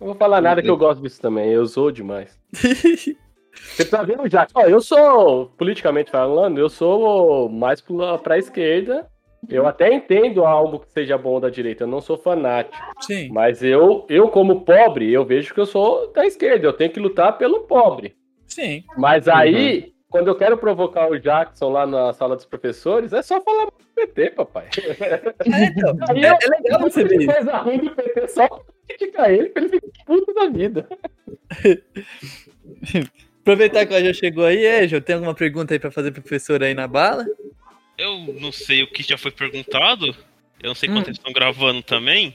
Não vou falar nada que eu gosto disso também, eu sou demais. Você tá vendo já? Ó, eu sou, politicamente falando, eu sou mais pra esquerda. Eu até entendo algo que seja bom da direita, eu não sou fanático. Sim. Mas eu, eu como pobre, eu vejo que eu sou da esquerda, eu tenho que lutar pelo pobre. Sim. Mas aí, quando eu quero provocar o Jackson lá na sala dos professores, é só falar do PT, papai. É, então, Aí é, eu- é legal você ver isso. coisa ruim do PT só criticar ele, pra ele ficar puto da vida. Aproveitar que ela já chegou aí, Ejo, tem alguma pergunta aí pra fazer pro professor aí na bala? Eu não sei o que já foi perguntado. Eu não sei Hum. quanto eles estão gravando também.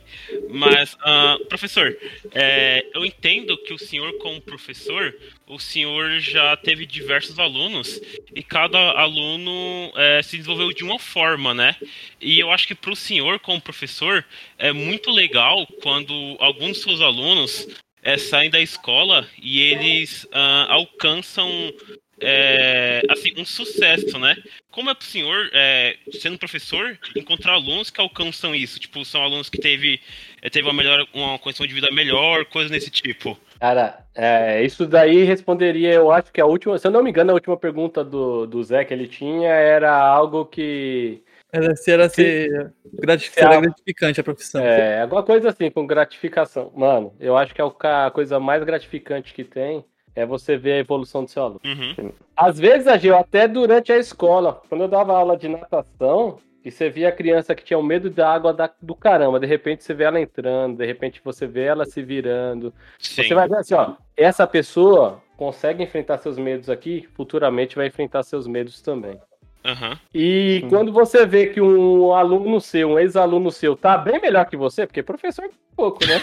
Mas, ah, professor, é, eu entendo que o senhor, como professor, o senhor já teve diversos alunos e cada aluno é, se desenvolveu de uma forma, né? E eu acho que para o senhor, como professor, é muito legal quando alguns dos seus alunos é, saem da escola e eles ah, alcançam é, assim, um sucesso, né? Como é pro senhor, é, sendo professor, encontrar alunos que alcançam isso? Tipo, são alunos que teve, é, teve uma, melhor, uma condição de vida melhor, coisa desse tipo. Cara, é, isso daí responderia, eu acho que a última, se eu não me engano, a última pergunta do, do Zé que ele tinha era algo que. Era, se era ser gratif- Se será a- gratificante a profissão. É, alguma coisa assim, com gratificação. Mano, eu acho que é a coisa mais gratificante que tem é você ver a evolução do seu aluno. Uhum. Às vezes, Agil, até durante a escola, quando eu dava aula de natação, e você via a criança que tinha o medo da água da- do caramba, de repente você vê ela entrando, de repente você vê ela se virando. Sim. Você vai ver assim, ó, essa pessoa consegue enfrentar seus medos aqui, futuramente vai enfrentar seus medos também. Aham. E Sim. quando você vê que um aluno seu, um ex-aluno seu, tá bem melhor que você, porque professor pouco, né?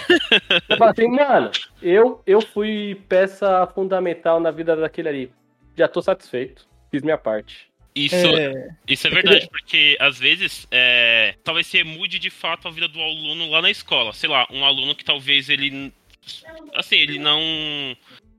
Você fala assim, mano, eu, eu fui peça fundamental na vida daquele ali. Já tô satisfeito. Fiz minha parte. Isso, É, isso é verdade, porque às vezes é, talvez você mude de fato a vida do aluno lá na escola. Sei lá, um aluno que talvez ele. Assim, ele não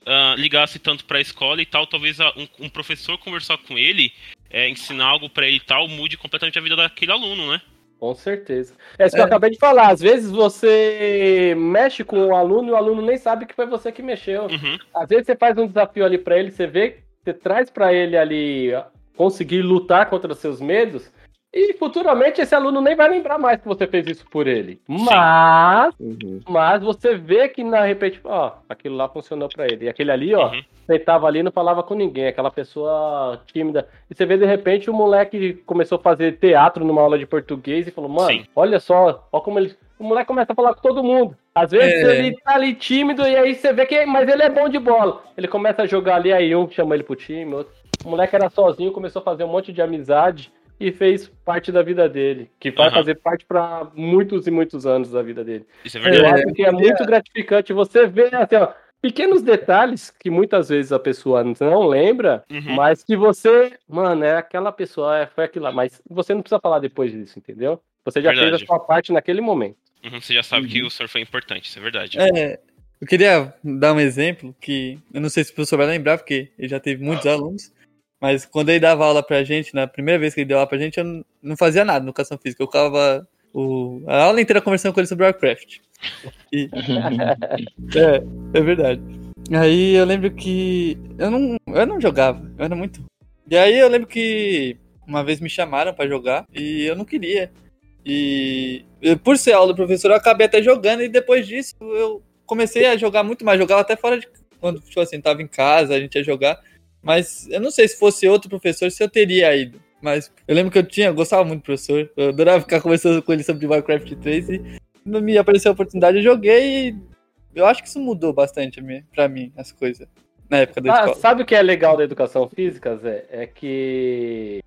ah, ligasse tanto pra escola e tal, talvez a- um, um professor conversar com ele, é, ensinar algo pra ele e tal, mude completamente a vida daquele aluno, né? Com certeza. É isso que eu É. acabei de falar. Às vezes você mexe com o aluno e o aluno nem sabe que foi você que mexeu. Uhum. Às vezes você faz um desafio ali pra ele, você vê, você traz pra ele ali conseguir lutar contra os seus medos. E futuramente esse aluno nem vai lembrar mais que você fez isso por ele. Mas, Uhum. mas você vê que na repente, ó, aquilo lá funcionou pra ele. E aquele ali, ó, Uhum. sentava ali e não falava com ninguém, aquela pessoa tímida. E você vê de repente o moleque começou a fazer teatro numa aula de português e falou: "Mano, Sim. olha só, ó como ele o moleque começa a falar com todo mundo. Às vezes É. ele tá ali tímido e aí você vê que, mas ele é bom de bola. Ele começa a jogar ali, aí um chama ele pro time, outro. O moleque era sozinho, começou a fazer um monte de amizade e fez parte da vida dele, que vai Aham. fazer parte pra muitos e muitos anos da vida dele. Isso é Eu verdade. acho que é muito gratificante você ver assim, ó, pequenos detalhes que muitas vezes a pessoa não lembra, Uhum. mas que você, mano, é aquela pessoa, é, foi aquilo lá, mas você não precisa falar depois disso, entendeu? Você já Verdade. fez a sua parte naquele momento. Uhum, Você já sabe que o senhor foi importante, isso é verdade. é, eu queria dar um exemplo que eu não sei se o professor vai lembrar, porque ele já teve muitos alunos, mas quando ele dava aula pra gente, na primeira vez que ele deu aula pra gente, eu não- fazia nada na educação física. Eu ficava o, a aula inteira conversando com ele sobre Warcraft. E, é, é verdade. Aí eu lembro que eu não, eu não jogava, eu era muito. E aí eu lembro que uma vez me chamaram pra jogar e eu não queria. E por ser aula do professor, eu acabei até jogando e depois disso eu comecei a jogar muito mais, jogava até fora de quando tipo assim, tava em casa, a gente ia jogar. Mas eu não sei se fosse outro professor se eu teria ido. Mas eu lembro que eu tinha, eu gostava muito do professor. Eu adorava ficar conversando com ele sobre Warcraft 3 e quando me apareceu a oportunidade, eu joguei e eu acho que isso mudou bastante a minha- pra mim, as coisas. Na época da Ah, escola. sabe o que é legal da educação física, Zé? É que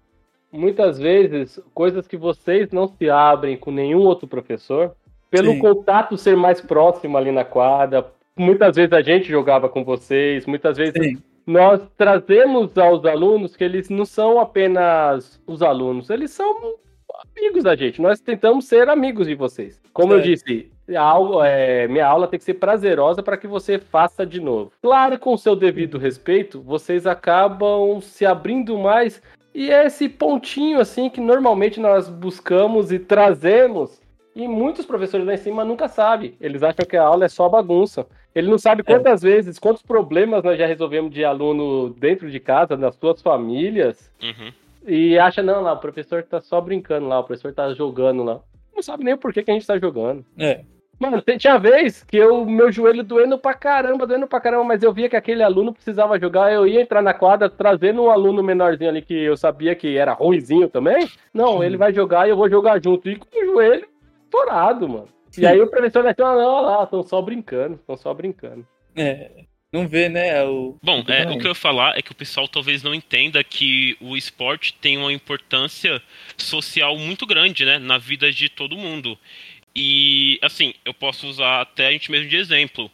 muitas vezes coisas que vocês não se abrem com nenhum outro professor, pelo Sim. contato ser mais próximo ali na quadra, muitas vezes a gente jogava com vocês, muitas vezes Sim. Nós trazemos aos alunos que eles não são apenas os alunos, eles são amigos da gente. Nós tentamos ser amigos de vocês. Como eu Certo. disse, a aula- é, minha aula tem que ser prazerosa para que você faça de novo. Claro, com o seu devido respeito, vocês acabam se abrindo mais. E é esse pontinho assim que normalmente nós buscamos e trazemos. E muitos professores lá em cima nunca sabem. Eles acham que a aula é só bagunça. Ele não sabe quantas vezes, quantos problemas nós já resolvemos de aluno dentro de casa, nas suas famílias, Uhum. e acha, não, lá, o professor tá só brincando lá, o professor tá jogando lá. Não sabe nem o porquê que a gente tá jogando. É. Mano, tinha vez que eu, meu joelho doendo pra caramba, doendo pra caramba, mas eu via que aquele aluno precisava jogar, eu ia entrar na quadra trazendo um aluno menorzinho ali que eu sabia que era ruizinho também. Não, ele vai jogar e eu vou jogar junto. E com o joelho estourado, mano. E aí o professor vai falar, não, olha lá, estão só brincando, estão só brincando. É. Não vê, né? O... Bom, é, o que eu ia falar é que o pessoal talvez não entenda que o esporte tem uma importância social muito grande, né, na vida de todo mundo. E, assim, eu posso usar até a gente mesmo de exemplo.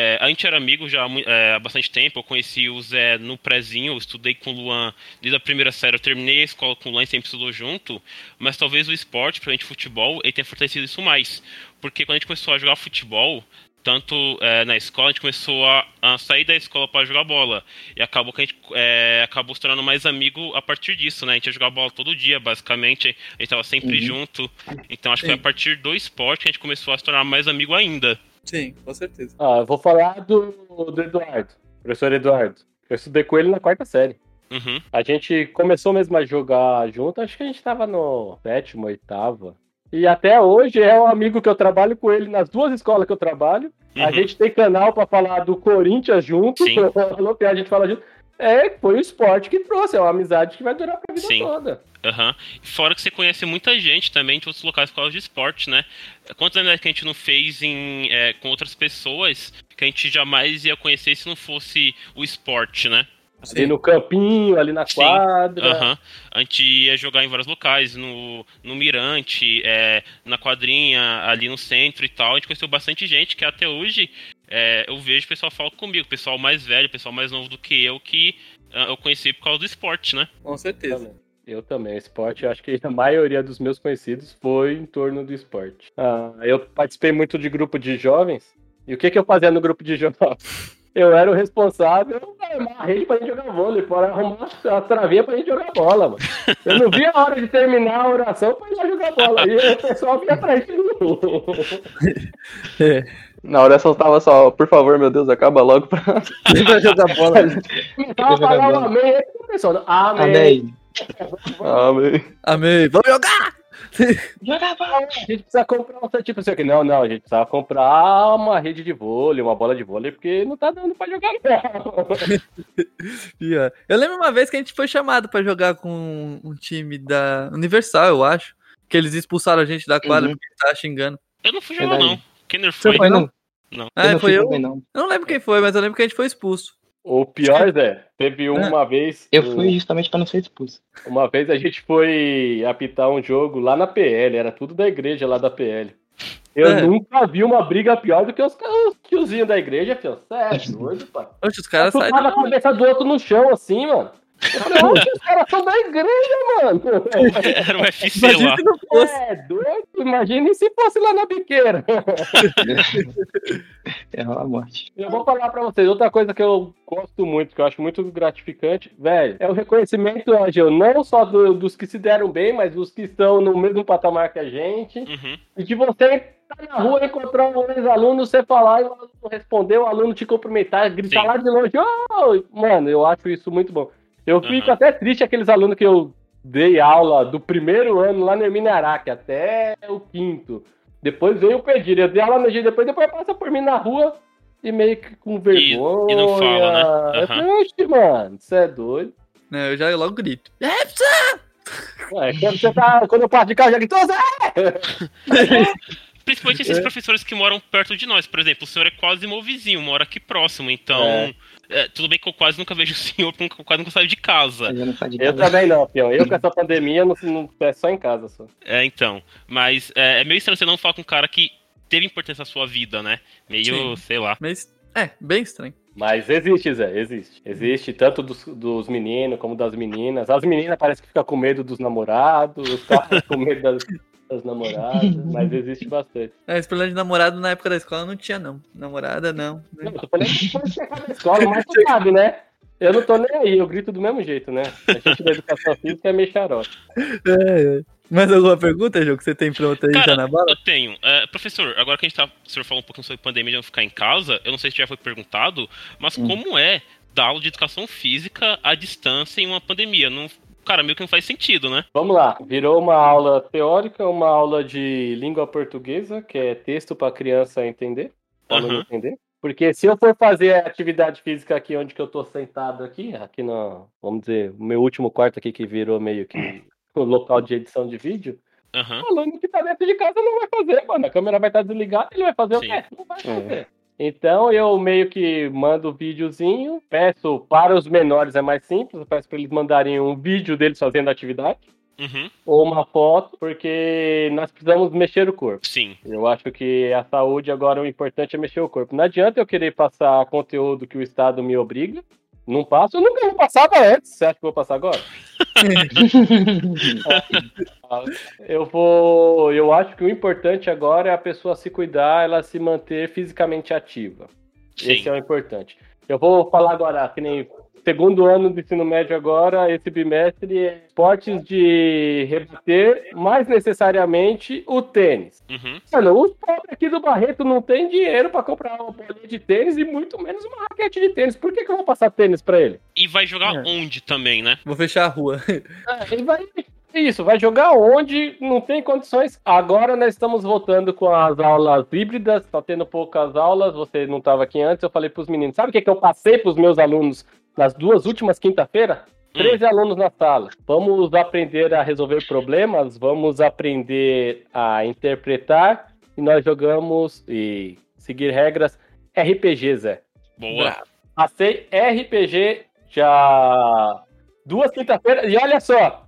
É, a gente era amigo já é, há bastante tempo, eu conheci o Zé no prézinho, eu estudei com o Luan desde a primeira série, eu terminei a escola com o Luan e sempre estudou junto, mas talvez o esporte, pra gente futebol, ele tenha fortalecido isso mais. Porque quando a gente começou a jogar futebol, tanto é, na escola, a gente começou a, a sair da escola para jogar bola. E acabou que a gente é, acabou se tornando mais amigo a partir disso, né? A gente ia jogar bola todo dia, basicamente. A gente tava sempre Uhum. junto. Então acho que foi a partir do esporte que a gente começou a se tornar mais amigo ainda. Sim, com certeza. Ah, eu vou falar do, do Eduardo, professor Eduardo. Eu estudei com ele na quarta série. Uhum. A gente começou mesmo a jogar junto, acho que a gente tava no sétimo, oitava. E até hoje é um amigo que eu trabalho com ele nas duas escolas que eu trabalho. A Uhum. gente tem canal pra falar do Corinthians junto. Sim. a gente fala junto. É, foi o esporte que trouxe, é uma amizade que vai durar pra vida Sim. toda. Aham. Fora que você conhece muita gente também de outros locais por causa de esporte, né? Quantas amizades que a gente não fez em, é, com outras pessoas que a gente jamais ia conhecer se não fosse o esporte, né? Ali no campinho, ali na Sim. quadra. Aham. A gente ia jogar em vários locais, no, no Mirante, é, na quadrinha, ali no centro e tal. A gente conheceu bastante gente que até hoje é, eu vejo o pessoal fala comigo, pessoal mais velho, pessoal mais novo do que eu, que ah, eu conheci por causa do esporte, né? Com certeza. Eu também, esporte, acho que a maioria dos meus conhecidos foi em torno do esporte. Ah, eu participei muito de grupo de jovens, e o que, que eu fazia no grupo de jovens? Eu era o responsável por arrumar a rede pra gente jogar vôlei, para arrumar a travinha pra gente jogar bola, mano. Eu não via a hora de terminar a oração pra ir lá jogar bola, e o pessoal vinha atrás de mim. Na oração tava só, por favor, meu Deus, acaba logo pra. pra jogar bola. Começava a falar o amém, pessoal, amém. Amém. Amém. Amém. Vamos jogar! Jogar bola. A gente precisa comprar um tipo assim, aqui. não, não, a gente precisa comprar uma rede de vôlei, uma bola de vôlei, porque não tá dando pra jogar não. Ó, Eu lembro uma vez que a gente foi chamado pra jogar com um time da Universal, eu acho. Que eles expulsaram a gente da quadra Uhum. porque tava xingando. Eu não fui jogar, não. Kenner Você foi. foi, não? Ah, não foi eu? também, não. Eu não lembro quem foi, mas eu lembro que a gente foi expulso. O pior, Zé, teve uma vez. Eu um- fui justamente pra não ser expulso. Uma vez a gente foi apitar um jogo lá na PL, era tudo da igreja lá da PL. Eu É. nunca vi uma briga pior do que os, os tiozinhos da igreja, filho. Sério, doido, pai. Oxe, os caras Um saíram. a cabeça do outro no chão, assim, mano. Eu falei, "Oxe, os caras são da igreja, mano. Era um FC Imagina lá. se não fosse. É doido? Imagine se fosse lá na biqueira. É a morte. Eu vou falar pra vocês, outra coisa que eu gosto muito, que eu acho muito gratificante, velho, é o reconhecimento, Angel, não só do- dos que se deram bem, mas dos que estão no mesmo patamar que a gente. Uhum. E de você estar na rua e encontrar um ex-aluno, você falar e o aluno responder, o aluno te cumprimentar, gritar Sim. lá de longe, "Ô!" mano, eu acho isso muito bom. Eu fico até triste aqueles alunos que eu dei aula do primeiro ano lá no Hermínio Araque até o quinto. Depois veio o pedir, eu dei aula no dia depois, depois passa por mim na rua e meio que com vergonha. e não fala, né? Eu falei, "Oxe, mano, você é doido. Né, eu já logo grito. É, Ué, quando, você tá, quando eu passo de carro, já grito, "Zé!" Principalmente esses professores que moram perto de nós. Por exemplo, o senhor é quase meu vizinho, mora aqui próximo. Então, É. é, tudo bem que eu quase nunca vejo o senhor, porque eu quase nunca saio de casa. Eu saio de Eu casa. também não, Pião. Eu com essa pandemia não, não é só em casa só. É, então. Mas é, é meio estranho você não falar com um cara que teve importância na sua vida, né? Meio, Sim. sei lá. Mas, é, bem estranho. Mas existe, Zé, existe. Existe tanto dos, dos meninos como das meninas. As meninas parecem que ficam com medo dos namorados, os caras com medo das, das namoradas, mas existe bastante. É, esse problema de namorado na época da escola não tinha, não. Namorada, não. Não, eu tô falando que pode chegar na escola, mas tu sabe, né? Eu não tô nem aí, eu grito do mesmo jeito, né? A gente da educação física é meio xarote. É, é. Mais alguma pergunta, João, que você tem pronto aí Cara, já na bala? Eu tenho. É, professor, agora que a gente tá. O senhor falou um pouquinho sobre pandemia de não ficar em casa, eu não sei se já foi perguntado, mas Hum. como é dar aula de educação física à distância em uma pandemia? Não, cara, meio que não faz sentido, né? Vamos lá, virou uma aula teórica, uma aula de língua portuguesa, que é texto para criança entender, pra entender. Porque se eu for fazer atividade física aqui onde que eu tô sentado aqui, aqui no, vamos dizer, o meu último quarto aqui que virou meio que o local de edição de vídeo, Aham. o aluno que tá dentro de casa não vai fazer, mano. A câmera vai estar desligada, ele vai fazer Sim. o quê? Não vai fazer. Então eu meio que mando o videozinho, peço para os menores é mais simples, peço para eles mandarem um vídeo deles fazendo a atividade Uhum. ou uma foto, porque nós precisamos mexer o corpo. Sim. Eu acho que a saúde agora o importante é mexer o corpo. Não adianta eu querer passar conteúdo que o Estado me obriga. Não passo, eu nunca passava antes. Você acha que eu vou passar agora? Eu vou. Eu acho que o importante agora é a pessoa se cuidar, ela se manter fisicamente ativa. Sim. Esse é o importante. Eu vou falar agora, que nem segundo ano do ensino médio agora, esse bimestre, é esportes de rebater, mais necessariamente o tênis. Uhum. Mano, os pobres aqui do Barreto não tem dinheiro pra comprar uma bolinha de tênis e muito menos uma raquete de tênis. Por que, que eu vou passar tênis pra ele? E vai jogar É. onde também, né? Vou fechar a rua. É, ele vai. Isso, vai jogar onde não tem condições. Agora nós estamos voltando com as aulas híbridas, tá tendo poucas aulas, você não estava aqui antes, eu falei pros meninos, sabe o que, que eu passei pros meus alunos nas duas últimas quinta-feira? 13 alunos na sala. Vamos aprender a resolver problemas, vamos aprender a interpretar e nós jogamos e seguir regras RPG, Zé. Boa. Passei RPG já duas quinta-feiras. E olha só,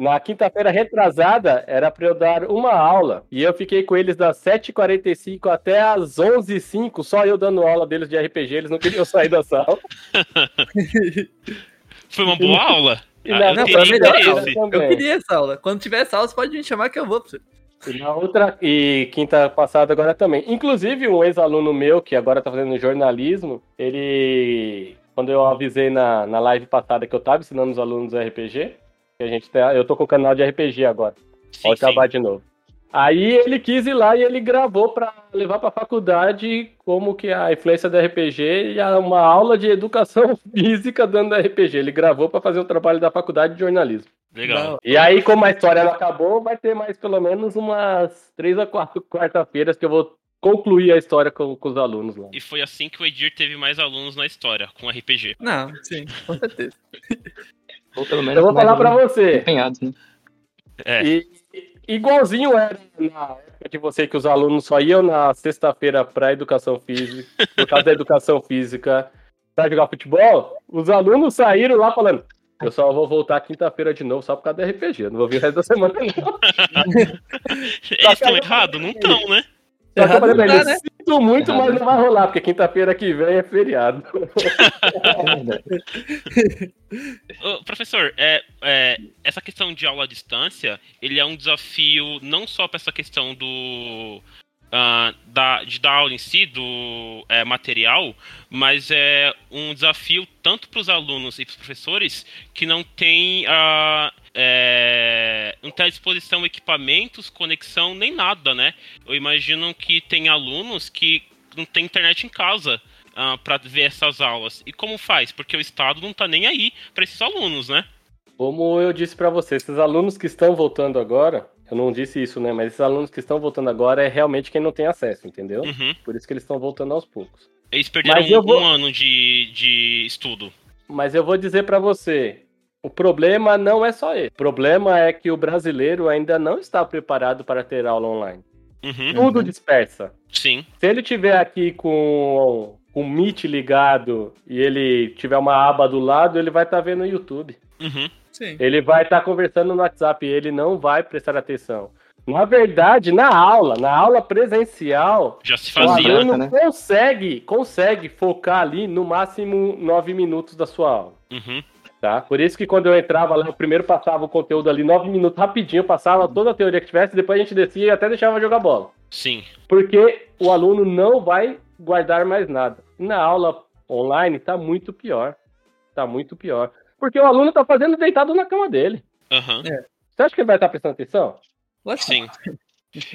na quinta-feira retrasada era para eu dar uma aula. E eu fiquei com eles das 7h45 até as 11h05, só eu dando aula deles de RPG. Eles não queriam sair da sala. Foi uma boa aula. E Ah, na eu Não, foi a melhor aula. Eu queria essa aula. Quando tiver essa aula, você pode me chamar que eu vou pra você. E na outra, e quinta passada agora também. Inclusive, um ex-aluno meu, que agora tá fazendo jornalismo, ele. Quando eu avisei na, na live passada que eu tava ensinando os alunos RPG, que a gente tá, eu tô com o canal de RPG agora. Sim, Pode sim. acabar de novo. Aí ele quis ir lá e ele gravou pra levar pra faculdade como que a influência do RPG e a- uma aula de educação física dando RPG. Ele gravou pra fazer o trabalho da faculdade de jornalismo. Legal. E aí, como a história não acabou, vai ter mais pelo menos umas três a quatro quarta-feiras que eu vou concluir a história com, com os alunos lá. E foi assim que o Edir teve mais alunos na história, com RPG. Não, sim, com certeza. Ou pelo menos Eu vou falar pra alunos você. empenhados, né? É. E, igualzinho era na época de você que os alunos só iam na sexta-feira pra educação física, por causa da educação física, pra jogar futebol, os alunos saíram lá falando. Eu só vou voltar quinta-feira de novo só por causa do RPG. Eu não vou vir o resto da semana, não. Eles estão errados? Não estão, né? Só que eu falei pra tá, né? sinto muito, Errado. mas não vai rolar, porque quinta-feira que vem é feriado. Ô, professor, é, é, essa questão de aula à distância, ele é um desafio não só para essa questão do ah, da, de dar aula em si, do é, material, mas é um desafio tanto para os alunos e para os professores que não tem a é, não tem à disposição equipamentos, conexão, nem nada, né? Eu imagino que tem alunos que não tem internet em casa para ver essas aulas. E como faz? Porque o Estado não tá nem aí para esses alunos, né? Como eu disse pra você, esses alunos que estão voltando agora, eu não disse isso, né? Mas esses alunos que estão voltando agora é realmente quem não tem acesso, entendeu? Uhum. Por isso que eles estão voltando aos poucos. Eles perderam um, vou- um ano de, de estudo. Mas eu vou dizer pra você, o problema não é só esse. O problema é que o brasileiro ainda não está preparado para ter aula online. Uhum. Tudo dispersa. Sim. Se ele tiver aqui com o Meet ligado e ele tiver uma aba do lado, ele vai estar vendo o YouTube. Uhum. Sim. Ele vai estar conversando no WhatsApp e ele não vai prestar atenção. Na verdade, na aula, na aula presencial, Já se o fazia. aluno né? consegue, consegue focar ali no máximo nove minutos da sua aula. Uhum. Tá? Por isso que quando eu entrava lá, eu primeiro passava o conteúdo ali nove minutos rapidinho, passava toda a teoria que tivesse, depois a gente descia e até deixava jogar bola. Sim. Porque o aluno não vai guardar mais nada. Na aula online tá muito pior. Tá muito pior. Porque o aluno tá fazendo deitado na cama dele. Aham. Você acha que ele vai estar prestando atenção? Lógico. Sim.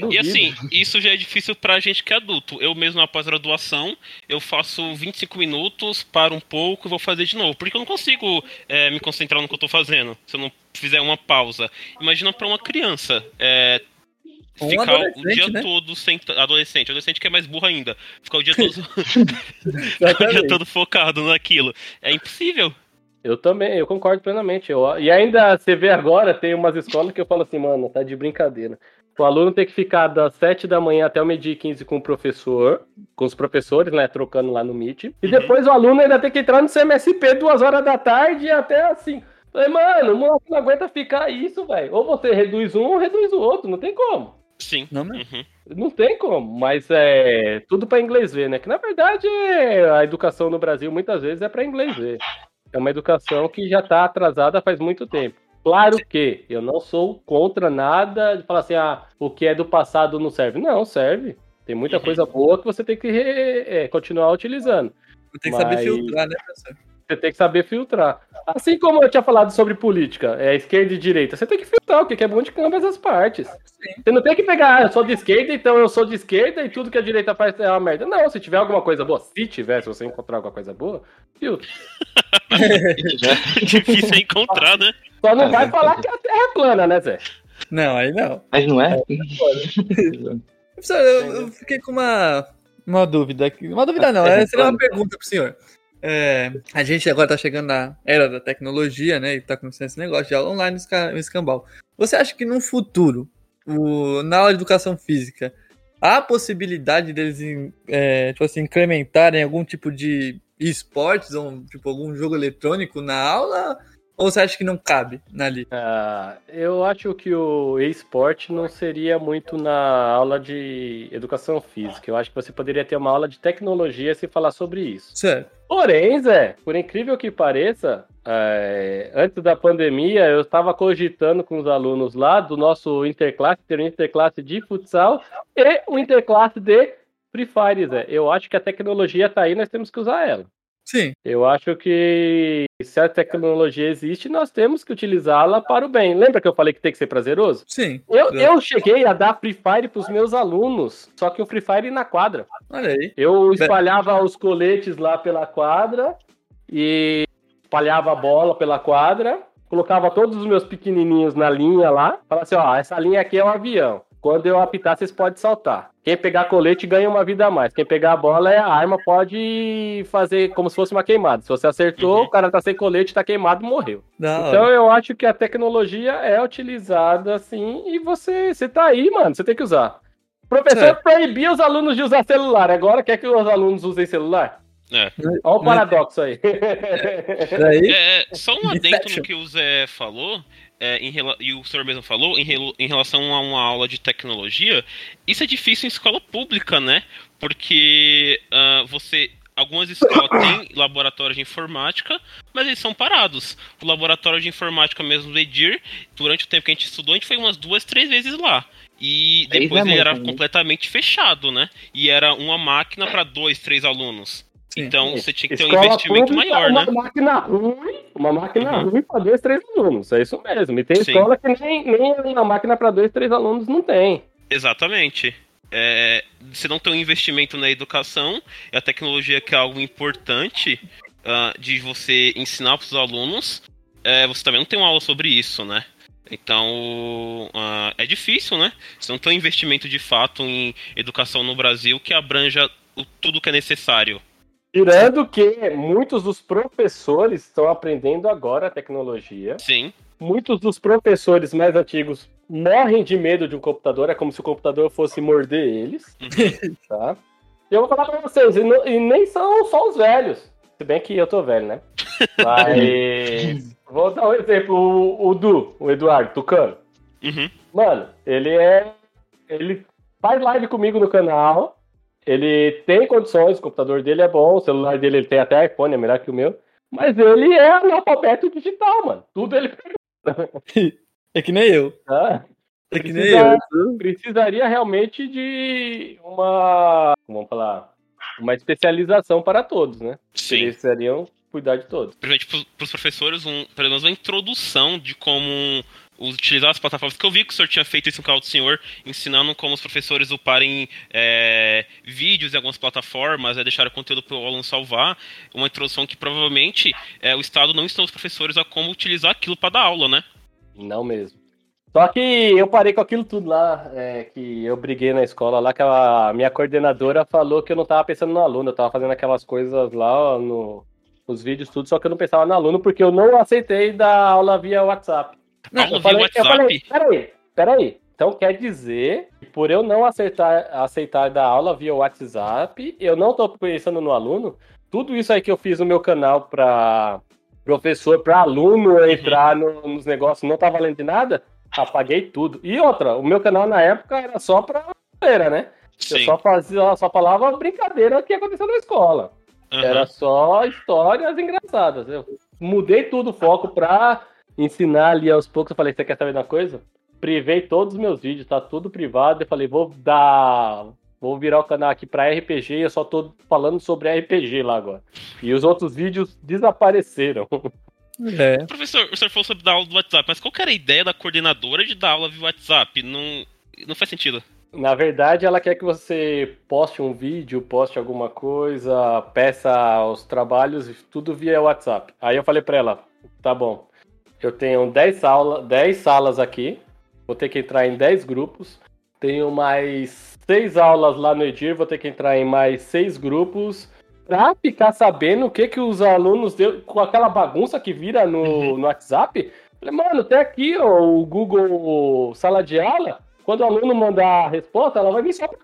E assim, isso já é difícil pra gente que é adulto. Eu mesmo na pós-graduação, eu faço 25 minutos, paro um pouco e vou fazer de novo. Porque eu não consigo é, me concentrar no que eu tô fazendo, se eu não fizer uma pausa. Imagina pra uma criança. É, Um ficar o dia né? todo sentado. Adolescente, adolescente que é mais burro ainda. Ficar o dia todo, o dia todo focado naquilo. É impossível. Eu também, eu concordo plenamente. Eu, e ainda, você vê agora, tem umas escolas que eu falo assim, mano, tá de brincadeira. O aluno tem que ficar das 7 da manhã até o meio-dia e 15 com o professor, com os professores, né, trocando lá no Meet. E Uhum. depois o aluno ainda tem que entrar no CMSP duas horas da tarde e até assim. Falei, mano, o moleque não aguenta ficar isso, velho. Ou você reduz um ou reduz o outro, não tem como. Sim. Não mesmo? Uhum. Não tem como, mas é tudo para inglês ver, né? Que na verdade a educação no Brasil muitas vezes é para inglês ver. É uma educação que já está atrasada faz muito tempo. Claro que eu não sou contra nada de falar assim, ah, o que é do passado não serve. Não, serve. Tem muita Uhum. coisa boa que você tem que re- é, continuar utilizando. Tem que saber Mas- filtrar, né, professor? Você tem que saber filtrar. Assim como eu tinha falado sobre política, é esquerda e direita, você tem que filtrar o que é bom de ambas as partes. Você não tem que pegar, ah, eu sou de esquerda, então eu sou de esquerda e tudo que a direita faz é uma merda. Não, se tiver alguma coisa boa, se tiver, se você encontrar alguma coisa boa, filtra. Difícil encontrar, né? Só não vai falar que a Terra é plana, né, Zé? Não, aí não. Mas não é? Professor, eu, eu fiquei com uma, uma dúvida aqui. Uma dúvida não, é, seria uma pergunta pro senhor. É, a gente agora tá chegando na era da tecnologia, né? E tá começando esse negócio de aula online no escambau. Você acha que no futuro, o, na aula de educação física, há possibilidade deles é, tipo assim, incrementarem algum tipo de esportes, ou tipo, algum jogo eletrônico na aula? Ou você acha que não cabe ali? Ah, eu acho que o esporte não seria muito na aula de educação física. Eu acho que você poderia ter uma aula de tecnologia se falar sobre isso. Certo. Porém, Zé, por incrível que pareça, é, antes da pandemia, eu estava cogitando com os alunos lá do nosso interclasse, ter um interclasse de futsal e um interclasse de Free Fire, Zé. Eu acho que a tecnologia está aí, nós temos que usar ela. Sim. Eu acho que se a tecnologia existe, nós temos que utilizá-la para o bem. Lembra que eu falei que tem que ser prazeroso? Sim. Eu, eu cheguei a dar Free Fire para os meus alunos, só que o Free Fire na quadra. Olha aí. Eu espalhava os coletes lá pela quadra e espalhava a bola pela quadra, colocava todos os meus pequenininhos na linha lá, falava assim, ó, essa linha aqui é um avião. Quando eu apitar, vocês podem saltar. Quem pegar colete ganha uma vida a mais. Quem pegar a bola, é a arma pode fazer como se fosse uma queimada. Se você acertou, Uhum. o cara tá sem colete, tá queimado, morreu. Da Então eu acho que a tecnologia é utilizada assim e você, você tá aí, mano, você tem que usar. O professor Certo. proibia os alunos de usar celular, agora quer que os alunos usem celular? É. Olha o paradoxo aí. Daí, É, só um adendo no que o Zé falou, é, em e o senhor mesmo falou, em, em relação a uma aula de tecnologia, isso é difícil em escola pública, né? Porque ah, você. Algumas escolas têm laboratórios de informática, mas eles são parados. O laboratório de informática mesmo do Edir, durante o tempo que a gente estudou, a gente foi umas duas, três vezes lá. E Três depois é ele era né? completamente fechado, né? E era uma máquina para dois, três alunos. Sim. Então você tinha que ter um Escola investimento pública, maior, uma né? máquina ruim, uma máquina Uhum. ruim para dois, três alunos. É isso mesmo. E tem Sim. escola que nem, nem uma máquina para dois, três alunos não tem. Exatamente. É, você não tem um investimento na educação, e a tecnologia que é algo importante ah, de você ensinar para os alunos, é, você também não tem uma aula sobre isso, né? Então, ah, é difícil, né? Você não tem um investimento de fato em educação no Brasil que abranja o- tudo que é necessário. Tirando que muitos dos professores estão aprendendo agora a tecnologia. Sim, Muitos dos professores mais antigos morrem de medo de um computador, é como se o computador fosse morder eles, Uhum. tá? E eu vou falar pra vocês, e, não- e nem são só os velhos. Se bem que eu tô velho, né? Mas. vou dar um exemplo, o, o Du, o Eduardo Tucano. Uhum. Mano, ele é. Ele faz live comigo no canal. Ele tem condições, o computador dele é bom, o celular dele ele tem até iPhone, é melhor que o meu. Mas ele é analfabeto digital, mano. Tudo ele é que nem eu. tá? É que nem eu. Precisaria realmente de uma. Vamos falar. Uma especialização para todos, né? sim. Eles precisariam cuidar de todos. Principalmente para os professores, um, pelo menos uma introdução de como utilizar as plataformas. Que eu vi que o senhor tinha feito isso no canal do senhor, ensinando como os professores uparem é, vídeos em algumas plataformas, é, deixar o conteúdo para o aluno salvar. Uma introdução que provavelmente é, o Estado não ensinou os professores a como utilizar aquilo para dar aula, né? Não mesmo. Só que eu parei com aquilo tudo lá, é, que eu briguei na escola lá, que a minha coordenadora falou que eu não tava pensando no aluno, eu tava fazendo aquelas coisas lá no, nos vídeos, tudo, só que eu não pensava no aluno, porque eu não aceitei dar aula via WhatsApp. Aula eu falei, eu falei, WhatsApp? peraí, peraí. Então quer dizer que por eu não acertar, aceitar dar aula via WhatsApp, eu não tô pensando no aluno, tudo isso aí que eu fiz no meu canal pra professor, pra aluno entrar no- nos negócios, não tá valendo de nada? Apaguei tudo. E outra, o meu canal na época era só pra brincadeira, né? Eu Sim. só fazia, só falava brincadeira que aconteceu na escola. Aham. Era só histórias engraçadas. Eu mudei tudo o foco pra ensinar ali aos poucos. Eu falei, você quer saber de uma coisa? Privei todos os meus vídeos, tá tudo privado. Eu falei, vou dar. Vou Vou virar o canal aqui pra RPG e eu só tô falando sobre RPG lá agora. E os outros vídeos desapareceram. É. Professor, o senhor falou sobre dar aula do WhatsApp, mas qual que era a ideia da coordenadora de dar aula via WhatsApp? Não, não faz sentido. Na verdade, ela quer que você poste um vídeo, poste alguma coisa, peça os trabalhos, tudo via WhatsApp. Aí eu falei pra ela, tá bom, eu tenho 10, aula, 10 salas aqui, vou ter que entrar em 10 grupos, tenho mais 6 aulas lá no Edir, vou ter que entrar em mais 6 grupos, pra ficar sabendo o que, que os alunos deu com aquela bagunça que vira no, Uhum. no WhatsApp. Falei, mano, tem aqui ó, o Google Sala de Aula. Quando o aluno mandar a resposta, ela vai vir só pra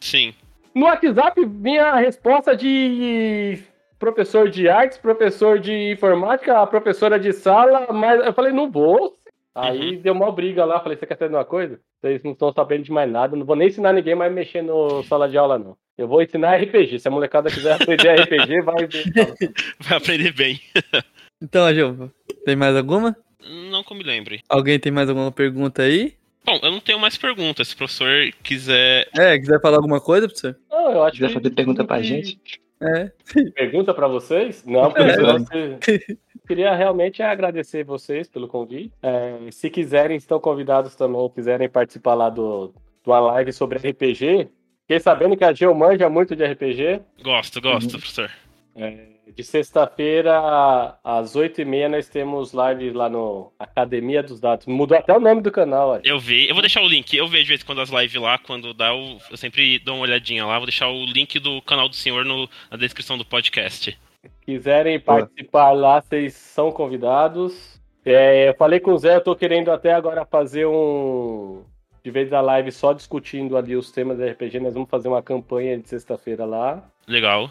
Sim. no WhatsApp vinha a resposta de professor de artes, professor de informática, a professora de sala, mas eu falei, não vou. Aí deu uma briga lá, falei, você quer saber uma coisa? Vocês não estão sabendo de mais nada, não vou nem ensinar ninguém mais mexer no sala de aula, não. Eu vou ensinar RPG. Se a molecada quiser aprender RPG, vai ver. Vai aprender bem. Então, Agil, tem mais alguma? Não que eu me lembre. Alguém tem mais alguma pergunta aí? Bom, eu não tenho mais perguntas. Se o professor quiser. É, quiser falar alguma coisa, professor? Não, eu acho quiser que- fazer pergunta pra gente, É. Pergunta pra vocês? Não, professor, você- Queria realmente agradecer vocês pelo convite. É, se quiserem, estão convidados também, quiserem participar lá do, de uma live sobre RPG. Fiquei sabendo que a Geo manja muito de RPG. Gosto, gosto, professor. É, de sexta-feira, às 8h30, nós temos live lá no Academia dos Dados. Mudou até o nome do canal, olha. Eu vi, eu vou deixar o link. Eu vejo de vez em quando as lives lá, quando dá, eu, eu sempre dou uma olhadinha lá. Vou deixar o link do canal do senhor no- na descrição do podcast. quiserem participar lá, vocês são convidados. É, eu falei com o Zé, eu tô querendo até agora fazer um. De vez da live só discutindo ali os temas da RPG, nós vamos fazer uma campanha de sexta-feira lá. Legal.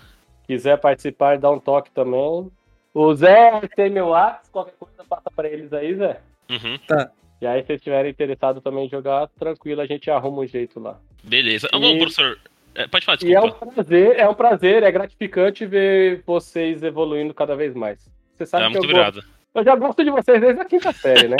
Quiser participar, dá um toque também. O Zé tem meu WhatsApp, qualquer coisa passa pra eles aí, Zé. Uhum. E aí, se vocês estiverem interessados também em jogar, tranquilo, a gente arruma um jeito lá. Beleza. E- bom, professor. é, pode falar, E é um desculpa. prazer, é um prazer, é gratificante ver vocês evoluindo cada vez mais. Você sabe Ah, que muito eu, gosto- obrigado. eu já gosto de vocês desde a quinta série, né?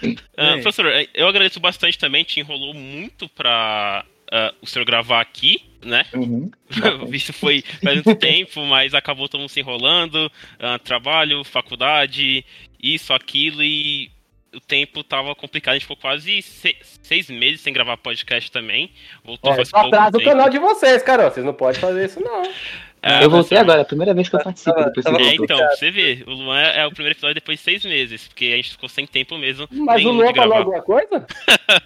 Bem. professor, é, eu agradeço bastante também. Te enrolou muito pra ah, o senhor gravar aqui, né? Uhum. Isso foi faz muito tempo, mas acabou todo mundo se enrolando. ah, trabalho, faculdade, isso, aquilo, e o tempo tava complicado. A gente ficou quase se- seis meses sem gravar podcast também. Voltou Ó, faz isso pouco atrasa o tempo. canal de vocês, cara. Vocês não podem fazer isso, não. Ah, eu voltei professor, agora, a primeira vez que eu participo depois É, então, pra você vê, o Luan é o primeiro episódio depois de seis meses, porque a gente ficou sem tempo mesmo. Mas o Luan falou alguma coisa?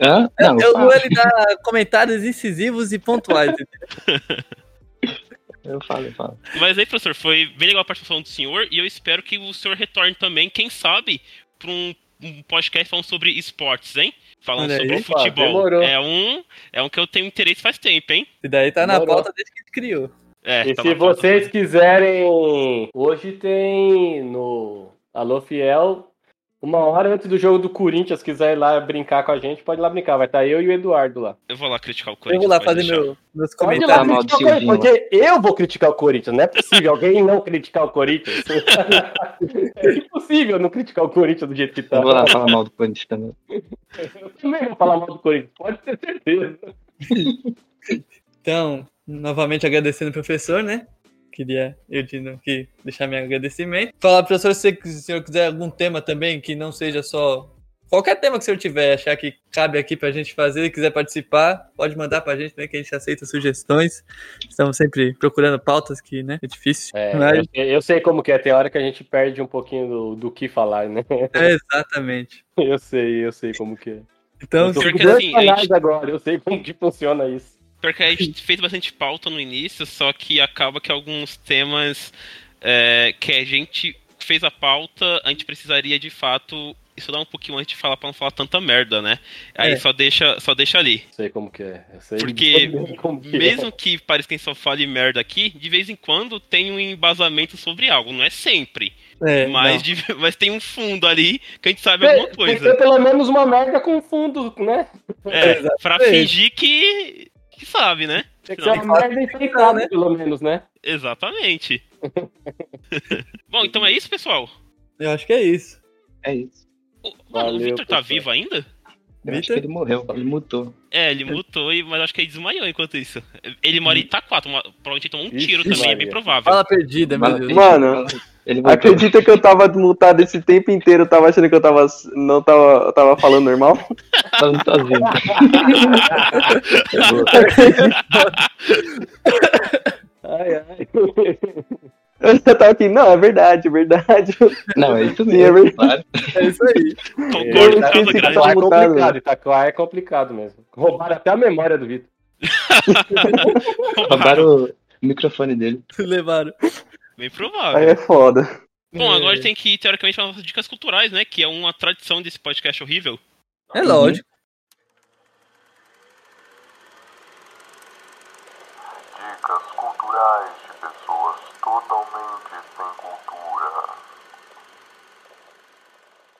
Hã? Não, Eu, falo, ele dá comentários incisivos e pontuais. eu falo, eu falo. Mas aí, professor, foi bem legal a participação do senhor e eu espero que o senhor retorne também, quem sabe, para um, um podcast falando sobre esportes, hein? Falando aí. sobre futebol. demorou. É um, é um que eu tenho interesse faz tempo, hein? E daí tá na Demorou. pauta desde que a gente criou. É, E tá se vocês quiserem. Hoje tem no Alô Fiel. Uma hora antes do jogo do Corinthians, quiser ir lá brincar com a gente, pode ir lá brincar. Vai estar eu e o Eduardo lá. Eu vou lá criticar o Eu Corinthians. vou lá fazer meu- meus comentários. lá Corinthians, Silvinho, porque eu vou criticar o Corinthians. Não é possível alguém não criticar o Corinthians. é impossível não criticar o Corinthians do jeito que tá. Eu vou lá falar mal do Corinthians também. Eu também vou falar mal do Corinthians, pode ter certeza. Então, novamente agradecendo o professor, né? Queria eu de novo aqui deixar meu agradecimento. Falar, professor, se o senhor quiser algum tema também que não seja só. Qualquer tema que o senhor tiver, achar que cabe aqui pra gente fazer, quiser participar, pode mandar pra gente, né? Que a gente aceita sugestões. Estamos sempre procurando pautas que, né? É difícil. É, mas eu, eu sei como que é, tem hora que a gente perde um pouquinho do, do que falar, né? é exatamente. Eu sei, eu sei como que é. Então, eu tô com assim, a canais gente- agora, eu sei como que funciona isso. Pior que a gente fez bastante pauta no início, só que acaba que alguns temas é, que a gente fez a pauta, a gente precisaria de fato estudar um pouquinho antes de falar pra não falar tanta merda, né? Aí É. só deixa, só deixa ali. Sei como que é. Eu sei Porque que é. mesmo que pareça que a gente só fale merda aqui, de vez em quando tem um embasamento sobre algo. Não é sempre. é, mas, de- mas tem um fundo ali que a gente sabe Tem- alguma Tem que coisa. ter pelo menos uma merda com fundo, né? É, pra fingir que, que sabe, né? Tem que uma merda enfeitada, né? pelo menos, né? Exatamente. Bom, então é isso, pessoal. eu acho que é isso. É isso. O, mano, o Valeu, Victor tá pessoal. vivo ainda? Eu acho que ele morreu, ele mutou. É, ele mutou, e- mas acho que ele desmaiou enquanto isso. Ele mora em Itaquá, toma- provavelmente tomou um Ixi, tiro também, é bem Maria. provável. Fala perdida, meu Deus. Mano, acredita que eu tava mutado esse tempo inteiro, eu tava achando que eu tava. Não tava. Eu tava falando normal? falando sozinho. Ai, ai. Eu já tava aqui, não, é verdade, é verdade. Não, é isso Sim, é mesmo, verdade. claro. É isso aí. Concordo causa que grande. tava Itaquá é complicado. Itaquá é complicado mesmo. Roubaram até a memória do Vitor. Roubaram o microfone dele. Levaram. Bem Aí provável. é foda. Bom, agora a gente tem que ir, teoricamente, para nossas dicas culturais, né? Que é uma tradição desse podcast horrível. É lógico. Dicas culturais totalmente sem cultura.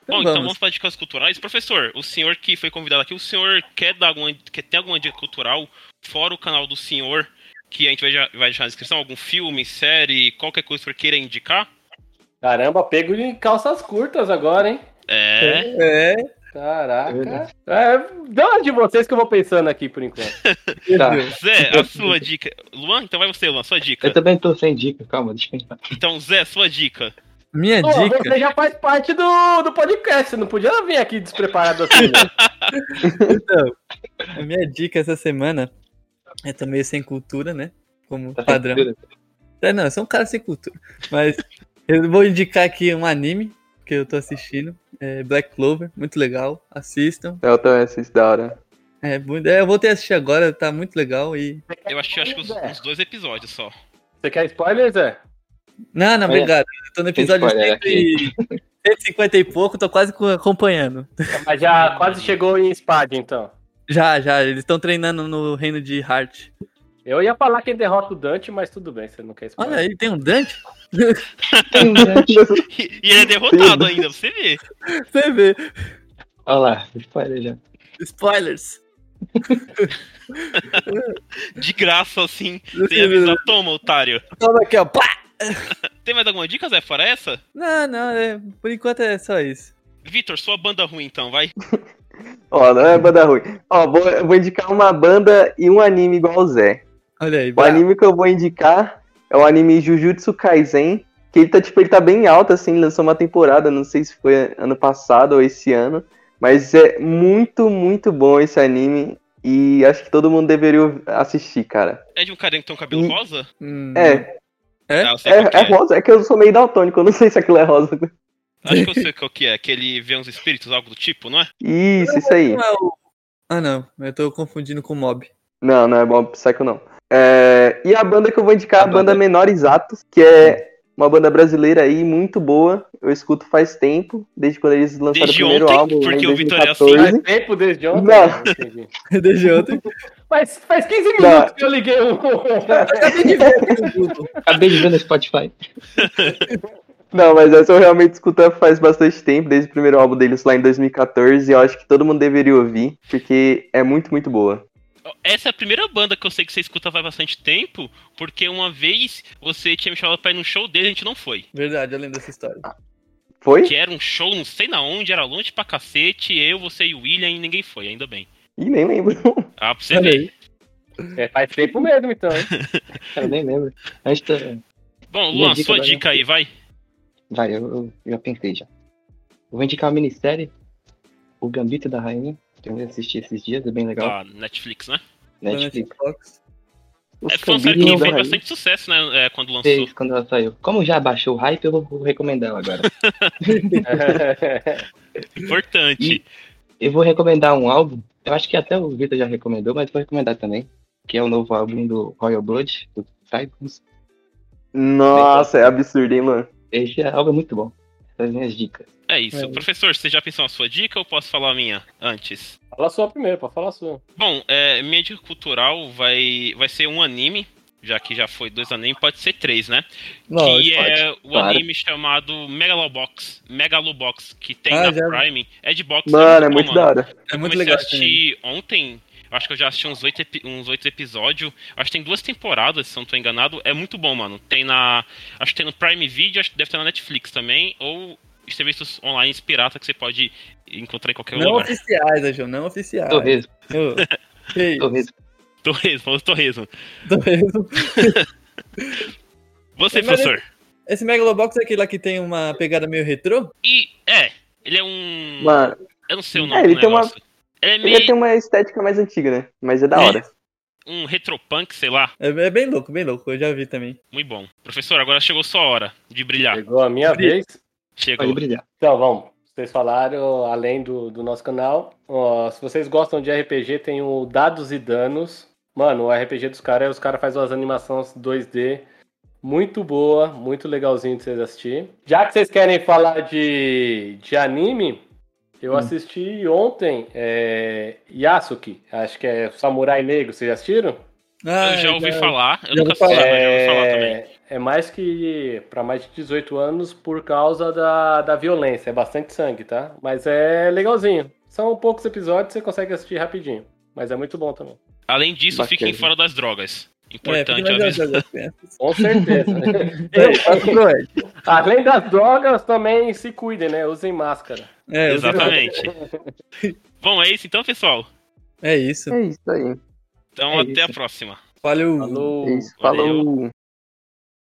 Bom, Então então vamos. vamos para dicas culturais. Professor, o senhor que foi convidado aqui, o senhor quer dar alguma, quer ter alguma dica cultural fora o canal do senhor que a gente vai, já- vai deixar na descrição? Algum filme, série, qualquer coisa que o senhor queira indicar? Caramba, pego de calças curtas agora, hein? É. É. Caraca. É, dá uma de vocês que eu vou pensando aqui por enquanto. Tá. Zé, a sua dica. Luan, então vai você, Luan, sua dica. Eu também tô sem dica, calma, deixa eu pensar. Então, Zé, sua dica. Minha Pô, dica. você já faz parte do, do podcast, você não podia vir aqui despreparado assim, né? Então, a minha dica essa semana é tô meio sem cultura, né? Como Tá sem padrão. cultura? É, não, eu sou um cara sem cultura. Mas eu vou indicar aqui um anime que eu tô assistindo. É Black Clover, muito legal. Assistam. Eu também assisto da hora. É, muito- é, eu vou ter que assistir agora, tá muito legal. E. Eu achei acho que os, uns dois episódios só. Você quer spoiler, Zé? Não, não, É. obrigado. Eu tô no Tem episódio spoiler 100 e... 150 e pouco, tô quase co- acompanhando. Mas já quase chegou em Spad, então. Já, já, eles estão treinando no reino de Heart. Eu ia falar quem derrota o Dante, mas tudo bem, você não quer spoiler. Olha aí, tem um Dante? Tem um grande- E, ele é derrotado ainda, você ver. Você vê. Olha lá, spoiler já. Spoilers. De graça, assim. Sem avisar, toma, otário. Toma aqui, ó. Pá! Tem mais alguma dica, Zé, fora essa? Não, não, é, por enquanto é só isso. Vitor, sua banda ruim, então, vai. Ó, não é banda ruim. Ó, vou, eu vou indicar uma banda e um anime igual o Zé. Olha aí, O bravo. anime que eu vou indicar é o anime Jujutsu Kaisen. Que ele tá, tipo, ele tá bem alto, assim, lançou uma temporada, não sei se foi ano passado ou esse ano. Mas é muito, muito bom esse anime. E acho que todo mundo deveria assistir, cara. É de um carinha que tem um cabelo Hum. rosa? Hum, É, É? Ah, que é, é rosa. É que eu sou meio daltônico, eu não sei se aquilo é rosa. Acho que eu sei qual que é. Que ele vê uns espíritos, algo do tipo, não é? Isso, isso aí. É Ah, não, eu tô confundindo com o Mob. Não, não é bom Psycho não. É, E a banda que eu vou indicar é a A banda banda- Menores Atos, que é uma banda brasileira aí, muito boa. Eu escuto faz tempo, desde quando eles lançaram Desde o primeiro ontem, álbum. lá porque o Vitor é assim. 2014. Faz tempo desde ontem? Não. Desde ontem. Faz, faz 15 minutos Não. que eu liguei o. Acabei de ver. Acabei de ver no Spotify. Não, mas essa eu realmente escuto faz bastante tempo, desde o primeiro álbum deles lá em 2014. E eu acho que todo mundo deveria ouvir, porque é muito, muito boa. Essa é a primeira banda que eu sei que você escuta faz bastante tempo, porque uma vez você tinha me chamado pra ir num show dele e a gente não foi. Verdade, eu lembro dessa história. Foi? Que era um show, não sei na onde, era longe pra cacete, eu, você e o William e ninguém foi, ainda bem. Ih, nem lembro. Ah, pra você ver. É, faz tempo mesmo, então, hein? Eu nem lembro. A gente tá... Bom, Luan, dica sua dica aí, vai. Vai, eu, eu já pensei já. Eu vou indicar uma minissérie, O Gambito da Rainha. Eu assisti esses dias, é bem legal. Da Netflix, né? Netflix. Fox. Os É, foi uma série que fez bastante sucesso, né? é, quando lançou. Fez quando ela saiu. Como já baixou o hype, eu vou- recomendar ela agora. Importante. Eu vou recomendar um álbum, eu acho que até o Vitor já recomendou, mas vou recomendar também. Que é o novo álbum do Royal Blood, do Cypress. Nossa, é absurdo, hein, mano? Esse álbum é muito bom. Essas minhas dicas. É isso. É. Professor, você já pensou na sua dica ou posso falar a minha antes? Fala a sua primeiro, pode falar a sua. Bom, é, minha dica cultural vai, vai ser um anime, já que já foi dois animes, pode ser três, né? Não, que é o claro. anime chamado Megalobox, Megalobox, que tem Ah, na já- Prime. É de box, Mano, é bom, muito da hora. é Eu muito legal. a assistir ontem. Acho que eu já assisti uns oito, uns oito episódios. Acho que tem duas temporadas, se eu não tô enganado. É muito bom, mano. Tem na. Acho que tem no Prime Video, acho que deve ter na Netflix também. Ou serviços online pirata que você pode encontrar em qualquer Não lugar. oficiais, Ajão, não oficiais. Torresmo, isso? torresmo. Torresmo, famoso torresmo. Torresmo. Você, Mas- professor. Esse Megalobox é aquele lá que tem uma pegada meio retrô? E, é, ele é um... Mano, Eu não sei o É, nome ele do tem uma- negócio. Ele é ele meio tem uma estética mais antiga, né? Mas é da É. hora. um retropunk, sei lá. É, é bem louco, bem louco. Eu já vi também. Muito bom. Professor, agora chegou sua hora de brilhar. Chegou a minha Brilha. vez. Chegou. Pode brilhar. Então, vamos. Vocês falaram, além do, do nosso canal, ó, se vocês gostam de RPG, tem o Dados e Danos. Mano, o RPG dos caras, os caras fazem umas animações 2D muito boa, muito legalzinho de vocês assistir. Já que vocês querem falar de, de anime, eu Hum. assisti ontem é, Yasuki, acho que é Samurai Negro, vocês já assistiram? Ah, eu já ouvi já- falar, eu já nunca assisti, falar. mas já ouvi falar também. É, é mais que para mais de 18 anos por causa da, da violência. É bastante sangue, tá? Mas é legalzinho. São poucos episódios, você consegue assistir rapidinho. Mas é muito bom também. Além disso, Bacana. fiquem fora das drogas. É, Importante avisar. já- já- já- Com certeza. É. Além das drogas, também se cuidem, né? Usem máscara. É, Exatamente. Bom, é isso então, pessoal. É isso. É isso aí. Então, É até isso. a próxima. Falou. Falou. É. Valeu. Falou.